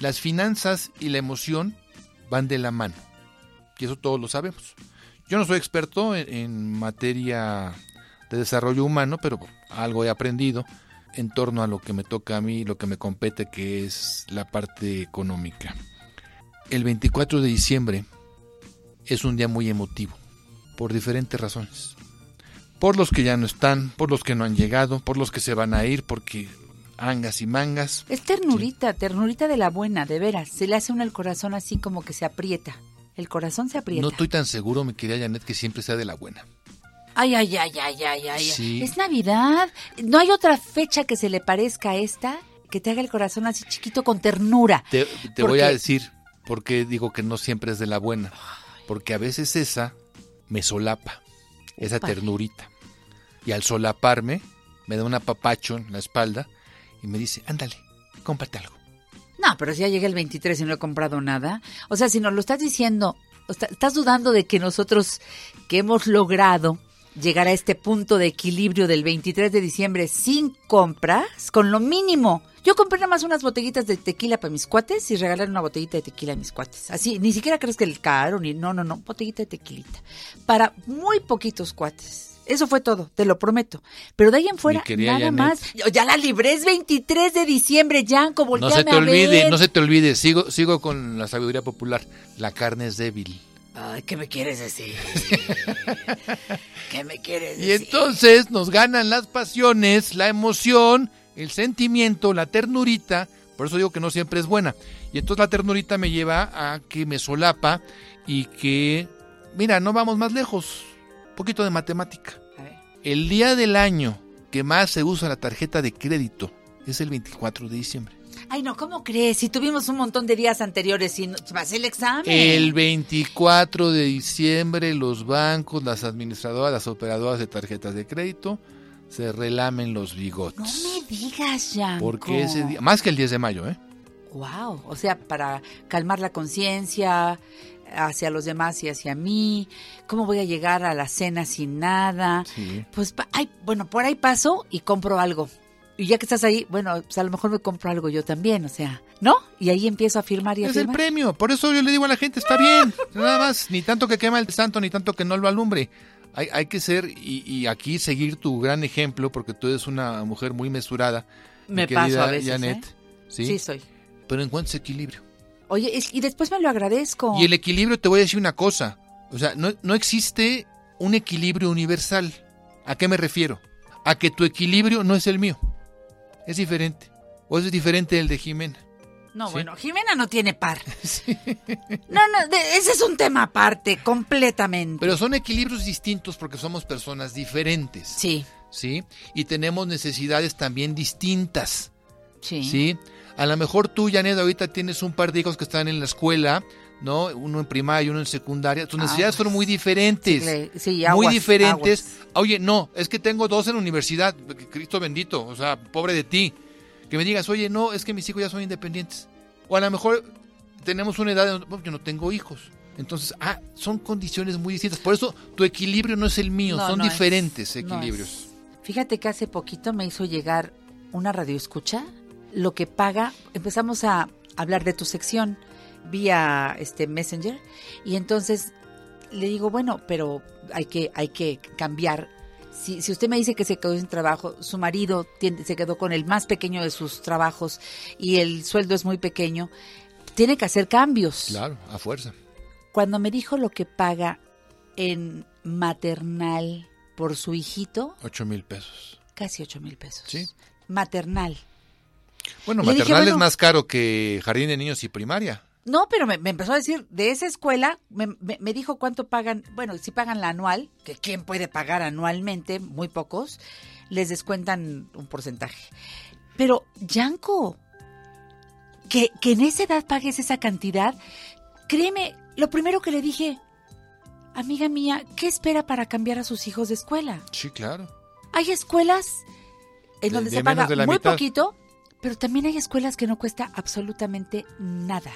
las finanzas y la emoción van de la mano, y eso todos lo sabemos. Yo no soy experto en, en materia de desarrollo humano, pero algo he aprendido en torno a lo que me toca a mí, lo que me compete, que es la parte económica. El 24 de diciembre es un día muy emotivo, por diferentes razones. Por los que ya no están, por los que no han llegado, por los que se van a ir, porque angas y mangas. Es ternurita, ternurita de la buena, de veras. Se le hace uno el corazón así como que se aprieta. El corazón se aprieta. No estoy tan seguro, mi querida Janet, que siempre sea de la buena. Ay, ay, ay, ay, ay, ay. Sí. Es Navidad. ¿No hay otra fecha que se le parezca a esta? Que te haga el corazón así chiquito con ternura. Te, te ¿Por voy a decir por qué digo que no siempre es de la buena. Porque a veces esa me solapa, esa ternurita. Y al solaparme, me da un apapacho en la espalda y me dice, ándale, cómprate algo. No, pero si ya llega el 23 y no he comprado nada. O sea, si nos lo estás diciendo, estás dudando de que nosotros que hemos logrado llegar a este punto de equilibrio del 23 de diciembre sin compras, con lo mínimo. Yo compré nada más unas botellitas de tequila para mis cuates y regalar una botellita de tequila a mis cuates. Así, ni siquiera crees que el caro, ni no, no, no, botellita de tequilita. Para muy poquitos cuates. Eso fue todo, te lo prometo. Pero de ahí en fuera, nada Janet. más. Ya la libré, es 23 de diciembre, Yanko, No volteame se te olvide, no se te olvide, sigo, sigo con la sabiduría popular. La carne es débil. Ay, ¿qué me quieres decir? ¿Qué me quieres Y decir? entonces nos ganan las pasiones, la emoción, el sentimiento, la ternurita. Por eso digo que no siempre es buena. Y entonces la ternurita me lleva a que me solapa y que, mira, no vamos más lejos. Un poquito de matemática. A ver. El día del año que más se usa la tarjeta de crédito es el 24 de diciembre. Ay, no, ¿cómo crees? Si tuvimos un montón de días anteriores y no, pasé el examen. El 24 de diciembre los bancos, las administradoras, las operadoras de tarjetas de crédito se relamen los No bigotes. me digas, ya. Porque ese día, más que el 10 de mayo, ¿eh? Wow, o sea, para calmar la conciencia hacia los demás y hacia mí. ¿Cómo voy a llegar a la cena sin nada? Sí. Pues, ay, bueno, por ahí paso y compro algo. Y ya que estás ahí, bueno, pues a lo mejor me compro algo yo también, o sea, ¿no? Y ahí empiezo a firmar y a Es el premio, por eso yo le digo a la gente, está bien, nada más, ni tanto que quema el santo, ni tanto que no lo alumbre. Hay, hay que ser, y, y aquí seguir tu gran ejemplo, porque tú eres una mujer muy mesurada. Me querida paso a veces, Janet, ¿eh? ¿sí? Sí, soy. Pero encuentres equilibrio. Oye, es- y después me lo agradezco. Y el equilibrio, te voy a decir una cosa. O sea, no, no existe un equilibrio universal. ¿A qué me refiero? A que tu equilibrio no es el mío. Es diferente. O es diferente del de Jimena. No, ¿sí? bueno, Jimena no tiene par. No, no, de- ese es un tema aparte, completamente. Pero son equilibrios distintos porque somos personas diferentes. Sí, ¿Sí? Y tenemos necesidades también distintas. Sí. ¿Sí? A lo mejor tú, Janet, ahorita tienes un par de hijos que están en la escuela, ¿no? Uno en primaria y uno en secundaria. Tus necesidades son muy diferentes. Sí, sí, muy aguas, diferentes. Oye, no, es que tengo dos en la universidad. Cristo bendito, o sea, pobre de ti. Que me digas, oye, no, es que mis hijos ya son independientes. O a lo mejor tenemos una edad, de- bueno, yo no tengo hijos. Entonces, ah, son condiciones muy distintas. Por eso tu equilibrio no es el mío, No, son no diferentes equilibrios. Fíjate que hace poquito me hizo llegar una radioescucha, lo que paga, empezamos a hablar de tu sección vía este Messenger y entonces le digo, bueno, pero hay que hay que cambiar. Si, si usted me dice que se quedó sin trabajo, su marido tiene- se quedó con el más pequeño de sus trabajos y el sueldo es muy pequeño, tiene que hacer cambios. Claro, a fuerza. Cuando me dijo lo que paga en maternal por su hijito, Ocho mil pesos. casi ocho mil pesos. Sí. Maternal. Bueno, Le dije, maternal es más caro que jardín de niños y primaria. No, pero me, me empezó a decir, de esa escuela, me, me- me dijo cuánto pagan, bueno, si pagan la anual, que quién puede pagar anualmente, muy pocos, les descuentan un porcentaje. Pero, Yanko, que, que en esa edad pagues esa cantidad, créeme, lo primero que le dije, amiga mía, ¿qué espera para cambiar a sus hijos de escuela? Sí, claro. Hay escuelas en De- donde de se paga muy mitad. poquito, pero también hay escuelas que no cuesta absolutamente nada.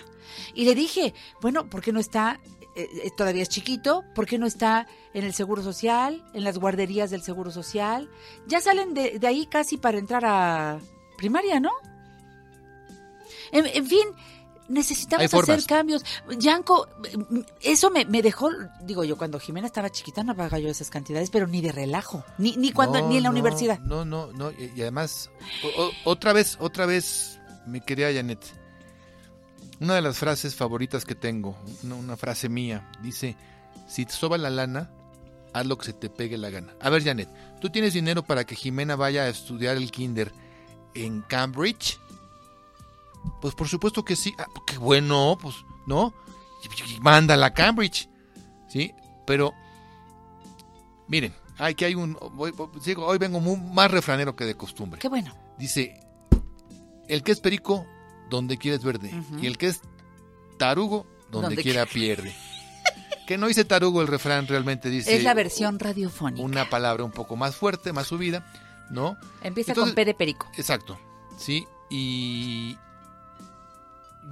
Y le dije, bueno, ¿por qué no está, eh, eh, todavía es chiquito, ¿por qué no está en el Seguro Social, en las guarderías del Seguro Social? Ya salen de, de ahí casi para entrar a primaria, ¿no? En, en fin, necesitamos hacer cambios. Yanko, eso me, me dejó, digo yo, cuando Jimena estaba chiquita no pagaba yo esas cantidades, pero ni de relajo, ni, ni cuando, No, ni en la no, universidad. No, no, no. Y, y además, o- o- otra vez, otra vez, mi querida Janet. Una de las frases favoritas que tengo, una, una frase mía, dice, si te soba la lana, haz lo que se te pegue la gana. A ver, Janet, ¿tú tienes dinero para que Jimena vaya a estudiar el kinder en Cambridge? Pues por supuesto que sí. Ah, qué bueno, pues, ¿no? Y- y- Mándala a Cambridge. ¿Sí? Pero Miren, hay que hay un hoy, digo, hoy vengo mu- más refranero que de costumbre. Qué bueno. Dice, el que es perico, donde quiera es verde. Y el que es tarugo, donde, Donde quiera pierde. que no dice tarugo el refrán, realmente dice es la versión radiofónica. una palabra un poco más fuerte, más subida, ¿no? Empieza Entonces- con P de perico. Exacto, sí. Y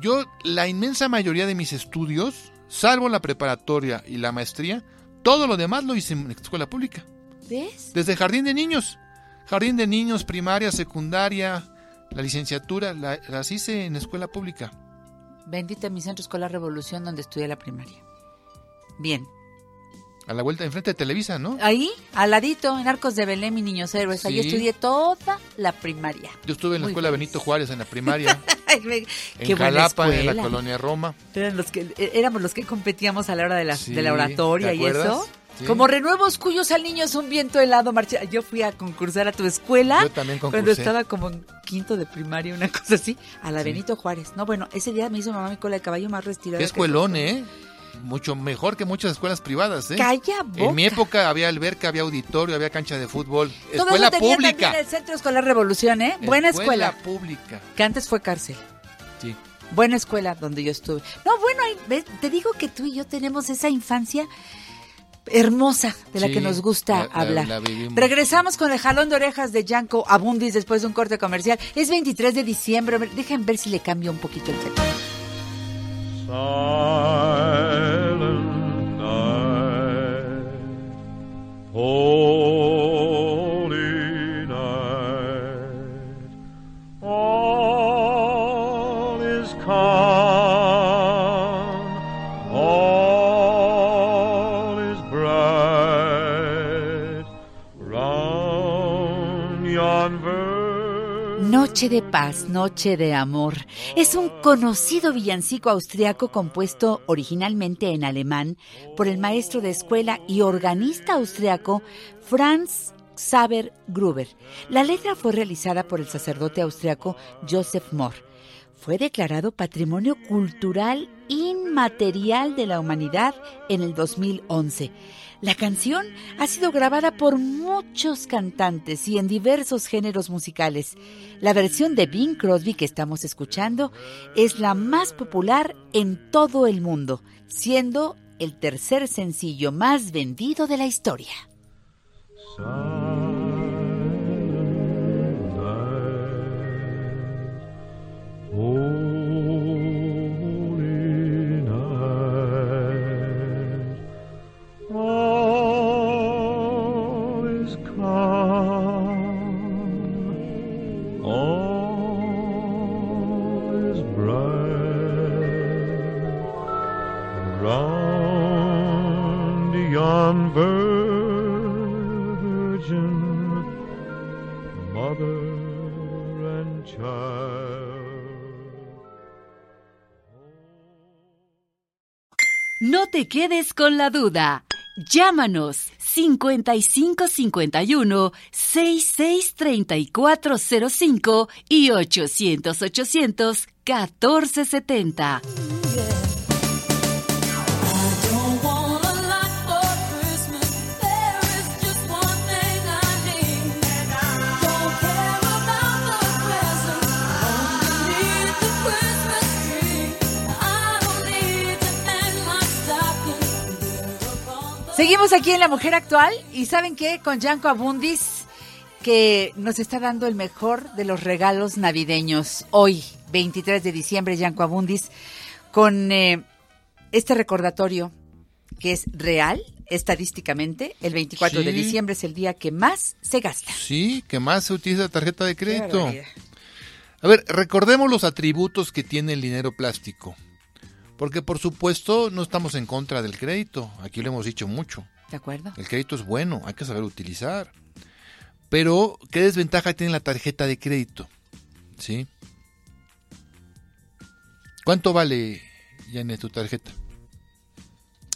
yo, la inmensa mayoría de mis estudios, salvo la preparatoria y la maestría, todo lo demás lo hice en escuela pública. ¿Ves? Desde jardín de niños. Jardín de niños, primaria, secundaria, la licenciatura, la- las hice en escuela pública. Bendita mi centro escolar Revolución donde estudié la primaria. Bien. A la vuelta, enfrente de Televisa, ¿no? Ahí, al ladito, en Arcos de Belén, mi niños héroes. Ahí Sí. estudié toda la primaria. Yo estuve en la Muy escuela feliz. Benito Juárez, en la primaria, Ay, me- en Jalapa, en la colonia Roma. Eran los que, eh, éramos los que competíamos a la hora de la, Sí, de la oratoria ¿te y eso. Sí. Como renuevos cuyos al niño es un viento helado marcha. Yo fui a concursar a tu escuela. Yo también Cuando concursé. estaba como en quinto de primaria, una cosa así, a la Sí. Benito Juárez. No, bueno, ese día me hizo mamá mi cola de caballo más retirada. Qué escuelón. ¿eh? Mucho mejor que muchas escuelas privadas, ¿eh? Calla boca. En mi época había alberca, había auditorio, había cancha de fútbol. Todo escuela eso tenía pública. también el Centro Escolar Revolución, ¿eh? Buena escuela. pública. Que antes fue cárcel. Sí. Buena escuela donde yo estuve. No, bueno, ves, te digo que tú y yo tenemos esa infancia hermosa de la Sí, que nos gusta la- la- hablar. la. Regresamos con el jalón de orejas de Yanko Abundis después de un corte comercial. Es 23 de diciembre. Dejen ver si le cambio un poquito el tema. Silent night, holy Noche de paz, noche de amor. Es un conocido villancico austriaco compuesto originalmente en alemán por el maestro de escuela y organista austriaco Franz Xaver Gruber. La letra fue realizada por el sacerdote austriaco Joseph Mohr. fue declarado Patrimonio Cultural Inmaterial de la Humanidad en el 2011. La canción ha sido grabada por muchos cantantes y en diversos géneros musicales. La versión de Bing Crosby que estamos escuchando es la más popular en todo el mundo, siendo el tercer sencillo más vendido de la historia. Te quedes con la duda. Llámanos 5551 663405 y 800 800 1470. Aquí en La Mujer Actual y ¿saben qué? Con Yanko Abundis que nos está dando el mejor de los regalos navideños hoy, 23 de diciembre, Yanko Abundis, con eh, este recordatorio que es real estadísticamente, el 24 de diciembre es el día que más se gasta. Sí, que más se utiliza tarjeta de crédito. A ver, recordemos los atributos que tiene el dinero plástico. Porque por supuesto no estamos en contra del crédito. Aquí lo hemos dicho mucho. ¿De acuerdo? El crédito es bueno, hay que saber utilizar. Pero, ¿qué desventaja tiene la tarjeta de crédito? ¿Sí? ¿Cuánto vale, Janet, tu tarjeta?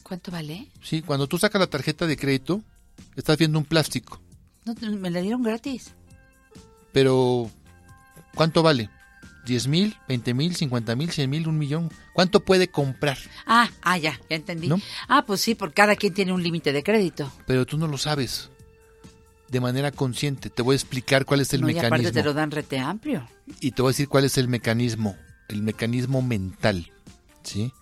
¿Cuánto vale? Sí, cuando tú sacas la tarjeta de crédito, estás viendo un plástico. No, me la dieron gratis. Pero, ¿cuánto vale? ¿10 mil, 20 mil, 50 mil, 100 mil, un millón? ¿Cuánto puede comprar? Ah, ah, ya, ya entendí. ¿No? Ah, pues sí, porque cada quien tiene un límite de crédito. Pero tú no lo sabes de manera consciente. Te voy a explicar cuál es el no, y aparte mecanismo. te lo dan rete amplio. Y te voy a decir cuál es el mecanismo. El mecanismo mental. ¿Sí?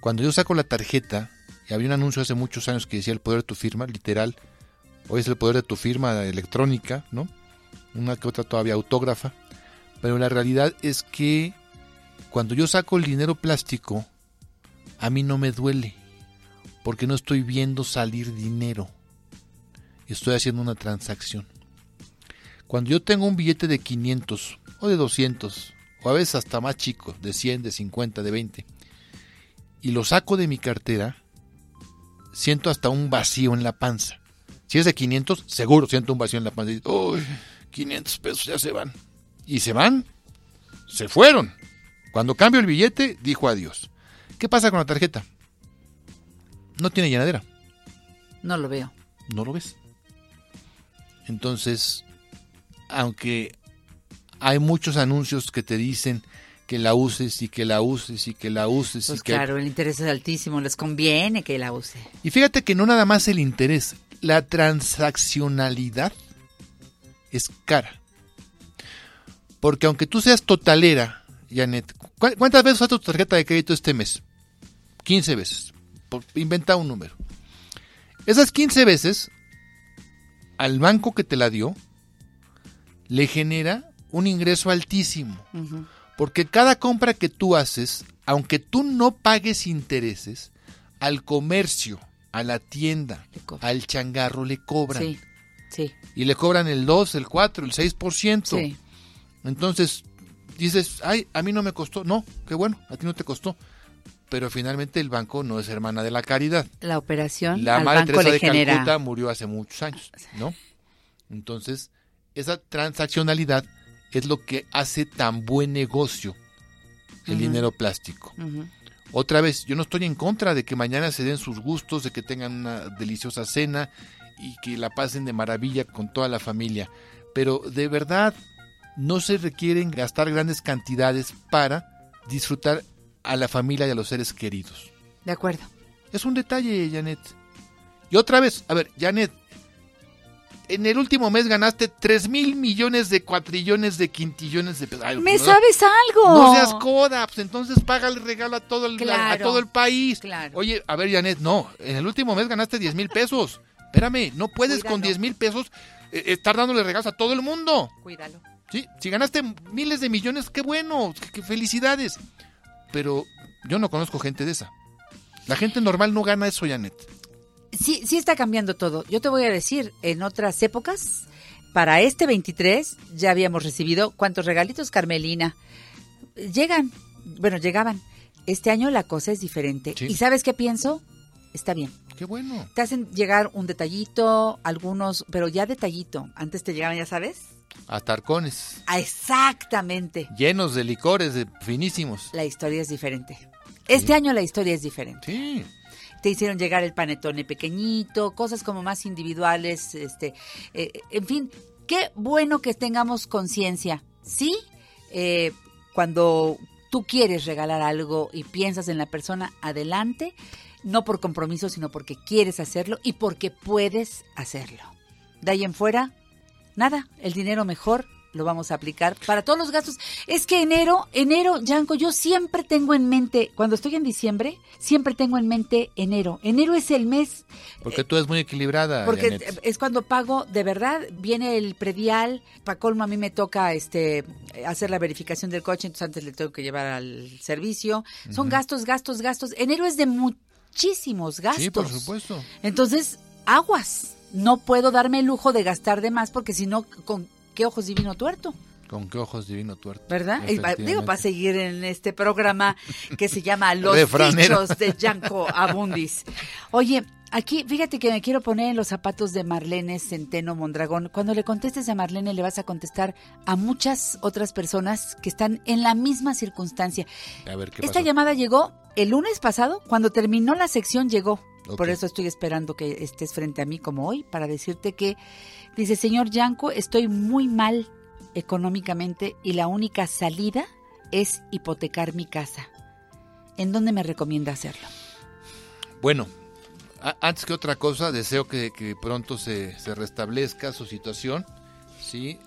Cuando yo saco la tarjeta, y había un anuncio hace muchos años que decía el poder de tu firma, literal. Hoy es el poder de tu firma electrónica, ¿no? Una que otra todavía autógrafa. Pero la realidad es que cuando yo saco el dinero plástico, a mí no me duele. Porque no estoy viendo salir dinero. Estoy haciendo una transacción. Cuando yo tengo un billete de 500 o de 200, o a veces hasta más chico, de 100, de 50, de 20, y lo saco de mi cartera, siento hasta un vacío en la panza. Si es de 500, seguro siento un vacío en la panza. "Uy, 500 pesos ya se van. Y se van, se fueron. Cuando cambio el billete, dijo adiós. ¿Qué pasa con la tarjeta? No tiene llenadera, No lo veo. no lo ves. Entonces, aunque hay muchos anuncios que te dicen que la uses y que la uses y que la uses Pues y que claro, el interés es altísimo, les conviene que la use. y fíjate que no nada más el interés, la transaccionalidad es cara. Porque aunque tú seas totalera, Janet, ¿cu- ¿cuántas veces usaste tu tarjeta de crédito este mes? 15 veces. Por- inventa un número. Esas 15 veces, al banco que te la dio, le genera un ingreso altísimo. Porque cada compra que tú haces, aunque tú no pagues intereses, al comercio, a la tienda, al changarro le cobran. Sí, sí, Y le cobran el 2, el 4, el 6%. sí. Entonces, dices, ay, a mí no me costó. No, qué bueno, a ti no te costó. Pero finalmente el banco no es hermana de la caridad. La operación La al madre banco Teresa de genera... Calcuta murió hace muchos años, ¿no? Entonces, esa transaccionalidad es lo que hace tan buen negocio el dinero plástico. Otra vez, yo no estoy en contra de que mañana se den sus gustos, de que tengan una deliciosa cena y que la pasen de maravilla con toda la familia. Pero de verdad, no se requieren gastar grandes cantidades para disfrutar a la familia y a los seres queridos. De acuerdo. Es un detalle, Janet. Y otra vez, a ver, Janet, en el último mes ganaste 3 mil millones de cuatrillones de quintillones de pesos. Ay, ¿Me no- sabes algo? No seas coda, pues entonces paga el regalo a todo el, a todo el país. claro. Oye, a ver, Janet, no, en el último mes ganaste 10 mil pesos. Espérame, no puedes con 10 mil pesos eh, estar dándole regalos a todo el mundo. Cuídalo. Sí, si ganaste miles de millones, qué bueno, qué, felicidades. Pero yo no conozco gente de esa. La gente normal no gana eso, Janet. Sí, sí está cambiando todo. Yo te voy a decir, en otras épocas, para este 23 ya habíamos recibido cuántos regalitos, Carmelina. Llegan, bueno, llegaban. Este año la cosa es diferente. Sí. ¿Y sabes qué pienso? Está bien. Qué bueno. Te hacen llegar un detallito, algunos, pero ya detallito. Antes te llegaban, ya sabes. A tarcones, Ah, exactamente. llenos de licores de finísimos. La historia es diferente. Este año la historia es diferente. Sí. Te hicieron llegar el panetone pequeñito, cosas como más individuales, este, eh, en fin, qué bueno que tengamos conciencia, ¿sí? Eh, cuando tú quieres regalar algo y piensas en la persona, adelante, no por compromiso, sino porque quieres hacerlo y porque puedes hacerlo. De ahí en fuera, nada, el dinero mejor lo vamos a aplicar para todos los gastos. Es que enero, enero, Yanko, yo siempre tengo en mente, cuando estoy en diciembre, siempre tengo en mente enero. Enero es el mes, Porque tú eres muy equilibrada, porque Janet. es cuando pago, de verdad, viene el predial, para colmo a mí me toca este hacer la verificación del coche, entonces antes le tengo que llevar al servicio. Son gastos, gastos, gastos. Enero es de muchísimos gastos. Sí, por supuesto. Entonces, aguas. No puedo darme el lujo de gastar de más porque si no, ¿con qué ojos divino tuerto? Con qué ojos divino tuerto. ¿Verdad? Y pa- Digo, para seguir en este programa que se llama Los. Dichos de Yanko Abundis. Oye, aquí, fíjate que me quiero poner en los zapatos de Marlene Centeno Mondragón. Cuando le contestes a Marlene, le vas a contestar a muchas otras personas que están en la misma circunstancia. A ver qué Esta pasó? llamada llegó el lunes pasado, cuando terminó la sección llegó. Por eso estoy esperando que estés frente a mí como hoy, para decirte que, dice, señor Yanko, estoy muy mal económicamente y la única salida es hipotecar mi casa. ¿En dónde me recomienda hacerlo? Bueno, antes que otra cosa, deseo que, que pronto se, se restablezca su situación. Sí,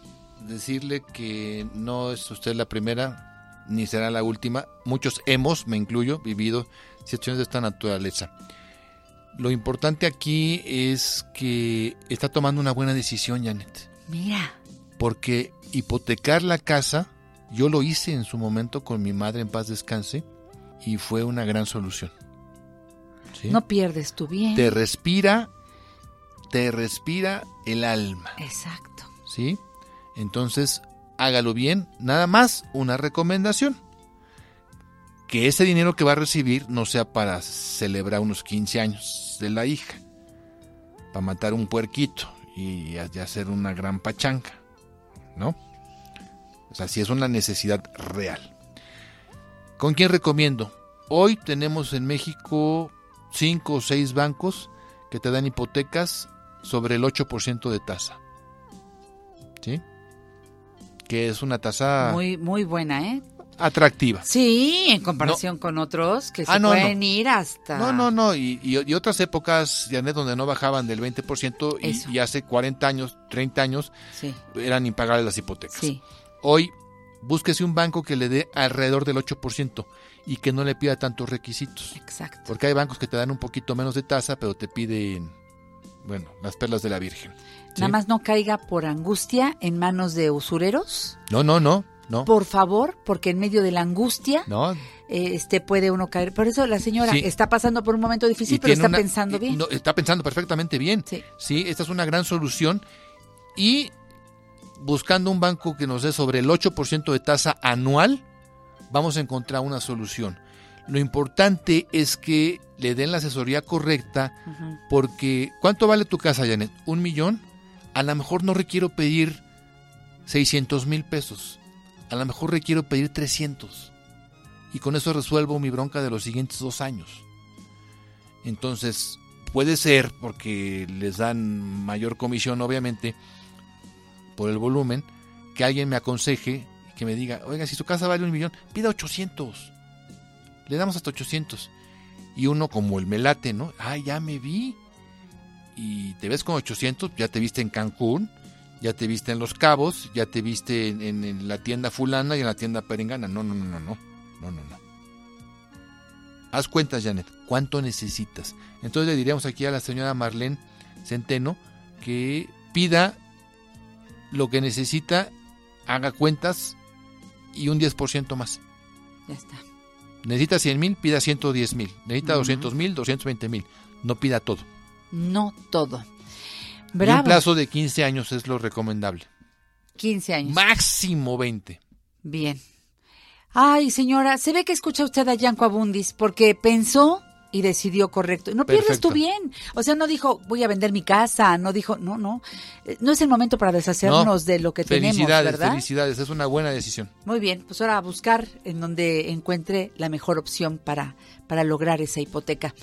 decirle que no es usted la primera ni será la última. Muchos hemos, me incluyo, vivido situaciones de esta naturaleza. Lo importante aquí es que está tomando una buena decisión, Janet. Mira, Porque hipotecar la casa, yo lo hice en su momento con mi madre en paz descanse y fue una gran solución. ¿Sí? no pierdes tu bien. te respira, te respira el alma, Exacto. ¿sí? Entonces, hágalo bien. Nada más una recomendación. Que ese dinero que va a recibir no sea para celebrar unos 15 años de la hija, para matar un puerquito y hacer una gran pachanga, ¿no? O sea, si es una necesidad real. ¿Con quién recomiendo? Hoy tenemos en México cinco o seis bancos que te dan hipotecas sobre el 8% de tasa. ¿Sí? Que es una tasa Muy, muy buena, ¿eh? Atractiva. Sí, en comparación con otros que se Ah, no. pueden ir hasta... No, no, no. Y, y- y otras épocas, Janet, donde no bajaban del 20% Eso. y, y hace 40 años, 30 años, Sí, eran impagables las hipotecas. sí. Hoy, búsquese un banco que le dé alrededor del 8% y que no le pida tantos requisitos. Exacto. Porque hay bancos que te dan un poquito menos de tasa, pero te piden, bueno, las perlas de la Virgen. ¿sí? Nada más no caiga por angustia en manos de usureros. No, no, no, no. Por favor, porque en medio de la angustia No, eh, este puede uno caer. Por eso la señora Sí. está pasando por un momento difícil, Y pero está una- pensando bien. no, está pensando perfectamente bien. Sí. esta es una gran solución. Y buscando un banco que nos dé sobre el 8% de tasa anual, vamos a encontrar una solución. Lo importante es que le den la asesoría correcta, porque ¿cuánto vale tu casa, Janet? ¿Un millón? A lo mejor no requiero pedir 600 mil pesos. A lo mejor requiero pedir 300. Y con eso resuelvo mi bronca de los siguientes dos años. Entonces, puede ser, porque les dan mayor comisión, obviamente, por el volumen, que alguien me aconseje que me diga, oiga, si su casa vale un millón, pida 800. Le damos hasta 800. Y uno como el melate, ¿no? Ah, ya me vi. Y te ves con 800, ya te viste en Cancún, ya te viste en Los Cabos, ya te viste en, en- en la tienda fulana y en la tienda perengana. No, no, no, no, no. No, no, no. Haz cuentas, Janet. ¿Cuánto necesitas? Entonces le diríamos aquí a la señora Marlene Centeno que pida lo que necesita, haga cuentas y un 10% más. Ya está. Necesita 100 mil, pida 110 mil. Necesita Ujú. 200 mil, 220 mil. No pida todo. No todo. Y un plazo de 15 años es lo recomendable. 15 años. Máximo 20. Bien. Ay, señora, se ve que escucha usted a Yanko Abundis porque pensó y decidió correcto. No pierdes tu bien. O sea, no dijo, voy a vender mi casa, no dijo, no, no. Eh, No es el momento para deshacernos No. de lo que tenemos, Felicidades, ¿verdad? felicidades. Es una buena decisión. Muy bien, pues ahora a buscar en donde encuentre la mejor opción para, para lograr esa hipoteca.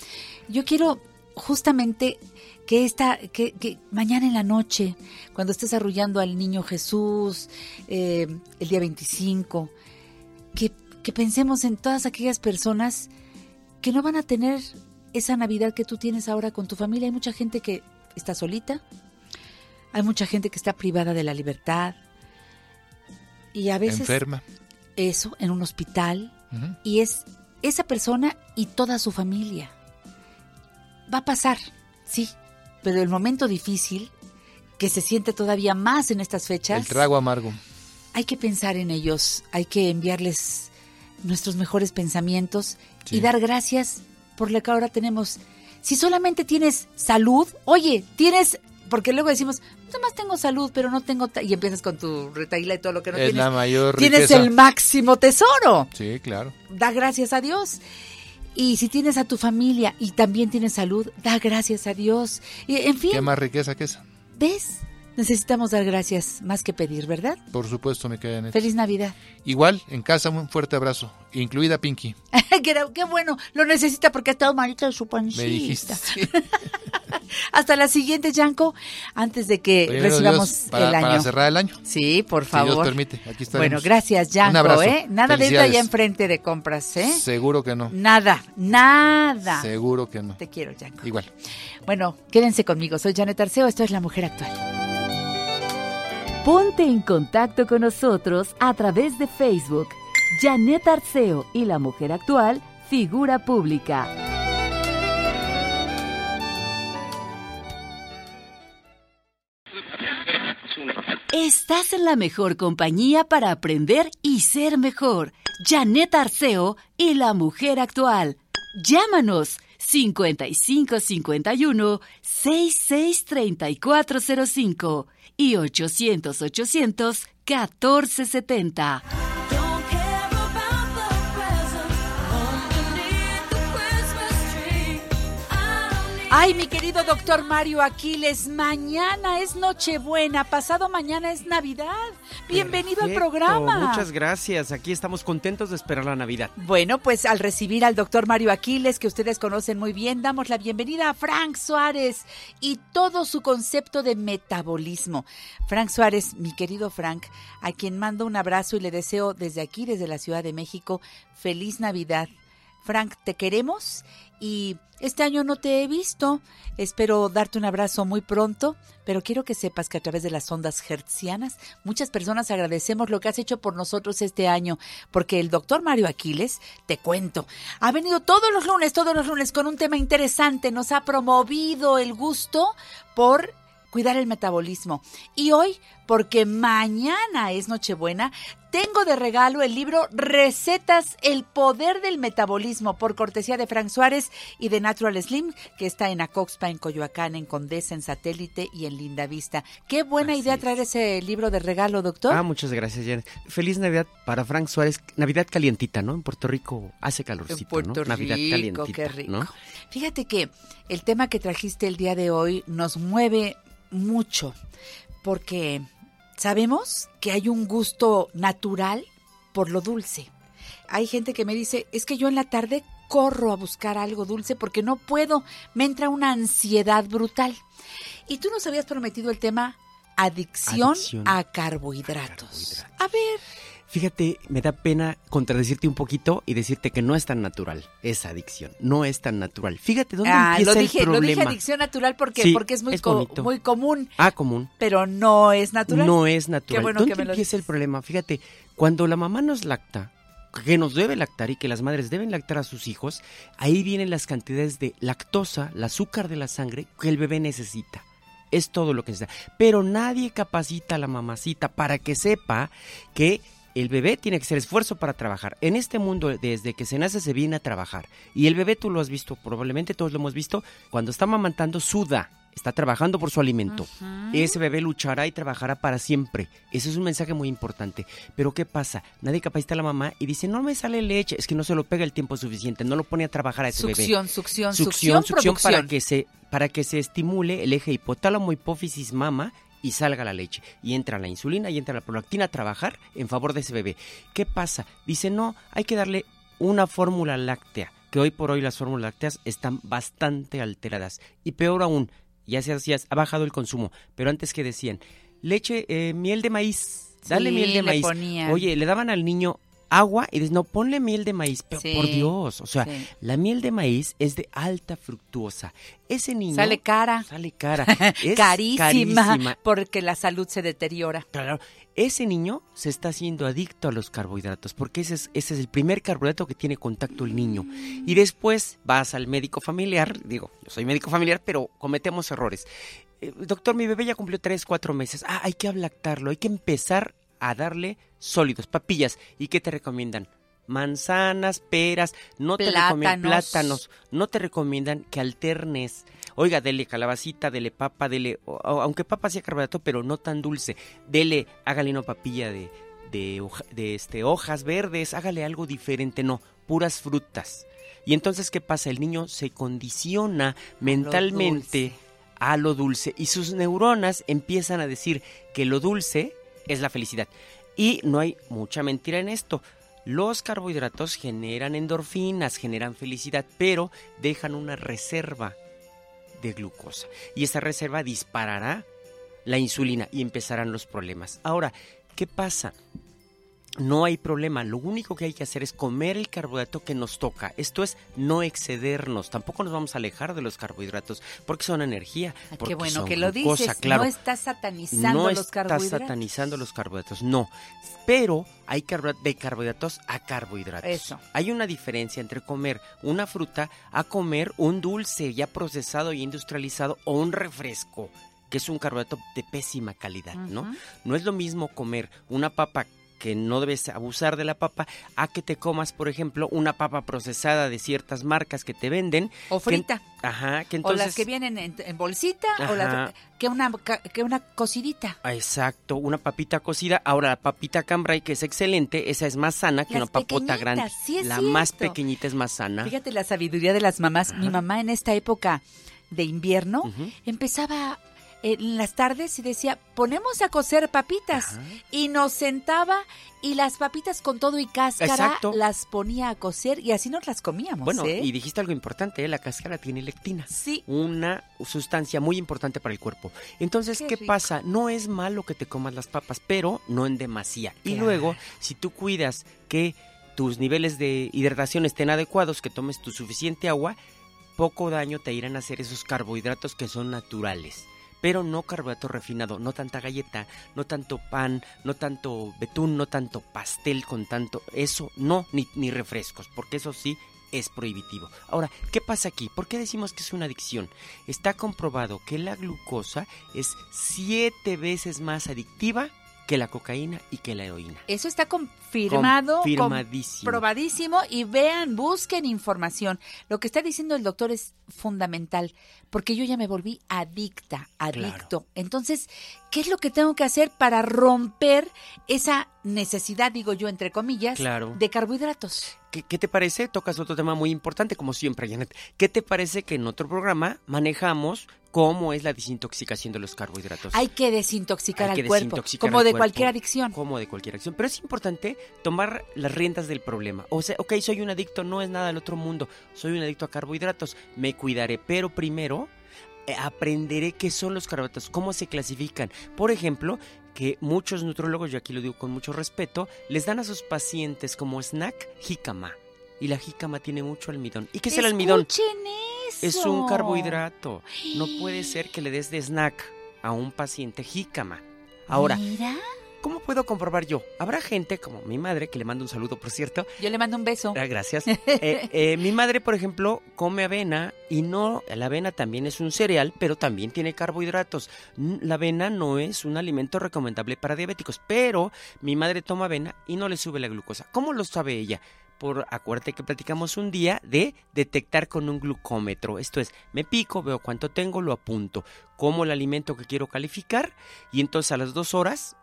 Yo quiero justamente que esta, que, que mañana en la noche, cuando estés arrullando al niño Jesús, eh, el día 25, que, que pensemos en todas aquellas personas que no van a tener esa Navidad que tú tienes ahora con tu familia. Hay mucha gente que está solita, hay mucha gente que está privada de la libertad y a veces Enferma. eso en un hospital y es esa persona y toda su familia. Va a pasar, sí, pero el momento difícil que se siente todavía más en estas fechas, El trago amargo. hay que pensar en ellos, hay que enviarles nuestros mejores pensamientos Sí. y dar gracias por lo que ahora tenemos. Si solamente tienes salud, oye, tienes, porque luego decimos, nomás tengo salud, pero no tengo, ta-", y empiezas con tu retaíla y todo lo que no es tienes. la mayor Tienes riqueza. el máximo tesoro. Sí, claro. Da gracias a Dios. Y si tienes a tu familia y también tienes salud, da gracias a Dios. Y, en fin, ¿Qué más riqueza que esa? ¿ves? Necesitamos dar gracias más que pedir, ¿verdad? Por supuesto, me queda Janet. Feliz Navidad. Igual, en casa, un fuerte abrazo. Incluida Pinky. qué, qué bueno, lo necesita porque ha estado malito de su pancita. Me dijiste. sí. Hasta la siguiente, Yanko, antes de que Primero recibamos Dios, para, el año. para cerrar el año. Sí, por Si favor. Dios permite. Aquí estaremos. Bueno, gracias, Yanko, Un abrazo. ¿eh? Nada de ir allá enfrente de compras, ¿eh? Seguro que no. Nada, nada. Seguro que no. Te quiero, Yanko. Igual. Bueno, quédense conmigo. Soy Janet Arceo, esto es La Mujer Actual. Ponte en contacto con nosotros a través de Facebook. Janet Arceo y la mujer actual, figura pública. Estás en la mejor compañía para aprender y ser mejor. Janet Arceo y la mujer actual. Llámanos 5551 663405 y 800 Ay, mi querido doctor Mario Aquiles, mañana es Nochebuena, pasado mañana es Navidad. Bienvenido al programa. Muchas gracias. Aquí estamos contentos de esperar la Navidad. Bueno, pues al recibir al doctor Mario Aquiles, que ustedes conocen muy bien, damos la bienvenida a Frank Suárez y todo su concepto de metabolismo. Frank Suárez, mi querido Frank, a quien mando un abrazo y le deseo desde aquí, desde la Ciudad de México, feliz Navidad. Frank, te queremos y este año no te he visto. Espero darte un abrazo muy pronto, pero quiero que sepas que a través de las ondas hertzianas muchas personas agradecemos lo que has hecho por nosotros este año, porque el doctor Mario Aquiles, te cuento, ha venido todos los lunes, todos los lunes con un tema interesante, nos ha promovido el gusto por cuidar el metabolismo. Y hoy, porque mañana es Nochebuena, tengo de regalo el libro Recetas, el poder del metabolismo, por cortesía de Frank Suárez y de Natural Slim, que está en Acoxpa, en Coyoacán, en Condesa, en Satélite y en Linda Vista. Qué buena Así idea es. traer ese libro de regalo, doctor. Ah, muchas gracias, Janet. Feliz Navidad para Frank Suárez. Navidad calientita, ¿no? En Puerto Rico hace calorcito, En Puerto ¿no? Navidad Rico, calientita, qué rico. ¿no? Fíjate que el tema que trajiste el día de hoy nos mueve mucho, porque sabemos que hay un gusto natural por lo dulce. Hay gente que me dice, es que yo en la tarde corro a buscar algo dulce porque no puedo, me entra una ansiedad brutal. Y tú nos habías prometido el tema adicción, Adicción a carbohidratos. carbohidratos. A ver, Fíjate, me da pena contradecirte un poquito y decirte que no es tan natural esa adicción. No es tan natural. Fíjate dónde Ah, empieza lo dije, el lo problema. dije adicción natural porque, Sí, porque es muy, es co- bonito. muy común, Ah, común. pero no es natural. No es natural. Qué bueno ¿Dónde que me lo empieza el problema? Fíjate, cuando la mamá nos lacta, que nos debe lactar y que las madres deben lactar a sus hijos, ahí vienen las cantidades de lactosa, el azúcar de la sangre que el bebé necesita. Es todo lo que necesita. Pero nadie capacita a la mamacita para que sepa que el bebé tiene que hacer esfuerzo para trabajar. En este mundo, desde que se nace, se viene a trabajar. Y el bebé, tú lo has visto, probablemente todos lo hemos visto, cuando está mamantando, suda. Está trabajando por su alimento. Ese bebé luchará y trabajará para siempre. Ese es un mensaje muy importante. Pero ¿qué pasa? Nadie capacita a la mamá y dice, no me sale leche. Es que no se lo pega el tiempo suficiente, no lo pone a trabajar a ese bebé Succión, succión, succión, succión, succión para que se para que se estimule el eje hipotálamo hipófisis mama y salga la leche y entra la insulina y entra la prolactina a trabajar en favor de ese bebé. ¿Qué pasa? Dice, "No, hay que darle una fórmula láctea." Que hoy por hoy las fórmulas lácteas están bastante alteradas y peor aún, ya se hacía, ha bajado el consumo, pero antes que decían, leche, eh, miel de maíz, dale Sí, miel de maíz. Oye, le daban al niño agua y dices, no, ponle miel de maíz, pero Sí, por Dios, o sea, sí. la miel de maíz es de alta fructuosa. Ese niño Sale cara. sale cara, es carísima, carísima. porque la salud se deteriora. Claro, ese niño se está haciendo adicto a los carbohidratos, porque ese es, ese es el primer carbohidrato que tiene contacto el niño. Y después vas al médico familiar, digo, yo soy médico familiar, pero cometemos errores. Eh, doctor, mi bebé ya cumplió tres, cuatro meses. Ah, hay que lactarlo, hay que empezar a darle sólidos, papillas. ¿Y qué te recomiendan? Manzanas, peras, no te recomiendan Plátanos. no te recomiendan que alternes. Oiga, dele calabacita, dele papa, dele, o- aunque papa sea carbohidrato, pero no tan dulce. Dele, hágale una papilla de, de, hoja- de este, hojas verdes, hágale algo diferente, no, puras frutas. Y entonces, ¿qué pasa? El niño se condiciona mentalmente a lo dulce y sus neuronas empiezan a decir que lo dulce es la felicidad. Y no hay mucha mentira en esto. Los carbohidratos generan endorfinas, generan felicidad, pero dejan una reserva de glucosa. Y esa reserva disparará la insulina y empezarán los problemas. Ahora, ¿qué pasa? No hay problema, lo único que hay que hacer es comer el carbohidrato que nos toca. Esto es no excedernos, tampoco nos vamos a alejar de los carbohidratos porque son energía. Ah, porque Qué bueno son que lo glucosa, dices. claro. No estás satanizando No los estás carbohidratos. satanizando los carbohidratos, no. Pero hay carbo- de carbohidratos a carbohidratos. Eso. Hay una diferencia entre comer una fruta a comer un dulce ya procesado y industrializado o un refresco, que es un carbohidrato de pésima calidad, ¿no? No es lo mismo comer una papa que no debes abusar de la papa, a que te comas, por ejemplo, una papa procesada de ciertas marcas que te venden. O que- frita. ajá, que o entonces... las que vienen en, en bolsita o las que una que una cocidita. Exacto, una papita cocida. Ahora la papita cambray, que es excelente, esa es más sana que Las una papota grande. sí es la más pequeñita es más sana. Fíjate la sabiduría de las mamás. Mi mamá en esta época de invierno Ujú. empezaba eh, en las tardes y decía, ponemos a cocer papitas. Y nos sentaba y las papitas con todo y cáscara Exacto. las ponía a cocer y así nos las comíamos. Bueno, ¿eh? y dijiste algo importante, ¿eh? la cáscara tiene lectina. Sí. Una sustancia muy importante para el cuerpo. Entonces, Qué ¿qué, rico. pasa? No es malo que te comas las papas, pero no en demasía. Y luego, si tú cuidas que tus niveles de hidratación estén adecuados, que tomes tu suficiente agua, poco daño te irán a hacer esos carbohidratos que son naturales. Pero no carbohidrato refinado, no tanta galleta, no tanto pan, no tanto betún, no tanto pastel con tanto... Eso no, ni, ni refrescos, porque eso sí es prohibitivo. Ahora, ¿qué pasa aquí? ¿Por qué decimos que es una adicción? Está comprobado que la glucosa es siete veces más adictiva que la cocaína y que la heroína. Eso está confirmado, Confirmadísimo. comprobadísimo y vean, busquen información. Lo que está diciendo el doctor es fundamental, porque yo ya me volví adicta, adicto. Entonces, ¿qué es lo que tengo que hacer para romper esa necesidad, digo yo, entre comillas, Claro. de carbohidratos? ¿Qué, qué te parece? Tocas otro tema muy importante, como siempre, Janet. ¿Qué te parece que en otro programa manejamos cómo es la desintoxicación de los carbohidratos? Hay que desintoxicar Hay que al cuerpo, desintoxicar como al de cuerpo, cualquier adicción. Como de cualquier acción. Pero es importante tomar las riendas del problema. O sea, ok, soy un adicto, no es nada del otro mundo. Soy un adicto a carbohidratos, me cuidaré. Pero primero eh, aprenderé qué son los carbohidratos, cómo se clasifican. Por ejemplo, que muchos nutrólogos, yo aquí lo digo con mucho respeto, les dan a sus pacientes como snack jícama. Y la jícama tiene mucho almidón. ¿Y qué es el almidón? Eso. Es un carbohidrato. No puede ser que le des de snack a un paciente jícama. Ahora, Mira. ¿Cómo puedo comprobar yo? Habrá gente como mi madre, que le mando un saludo, por cierto. Yo le mando un beso. Ah, gracias. Eh, eh, mi madre, por ejemplo, come avena y no, la avena también es un cereal, pero también tiene carbohidratos. La avena no es un alimento recomendable para diabéticos, pero mi madre toma avena y no le sube la glucosa. ¿Cómo lo sabe ella? Por acuérdate que platicamos un día de detectar con un glucómetro. Esto es, me pico, veo cuánto tengo, lo apunto, como el alimento que quiero calificar y entonces a las dos horas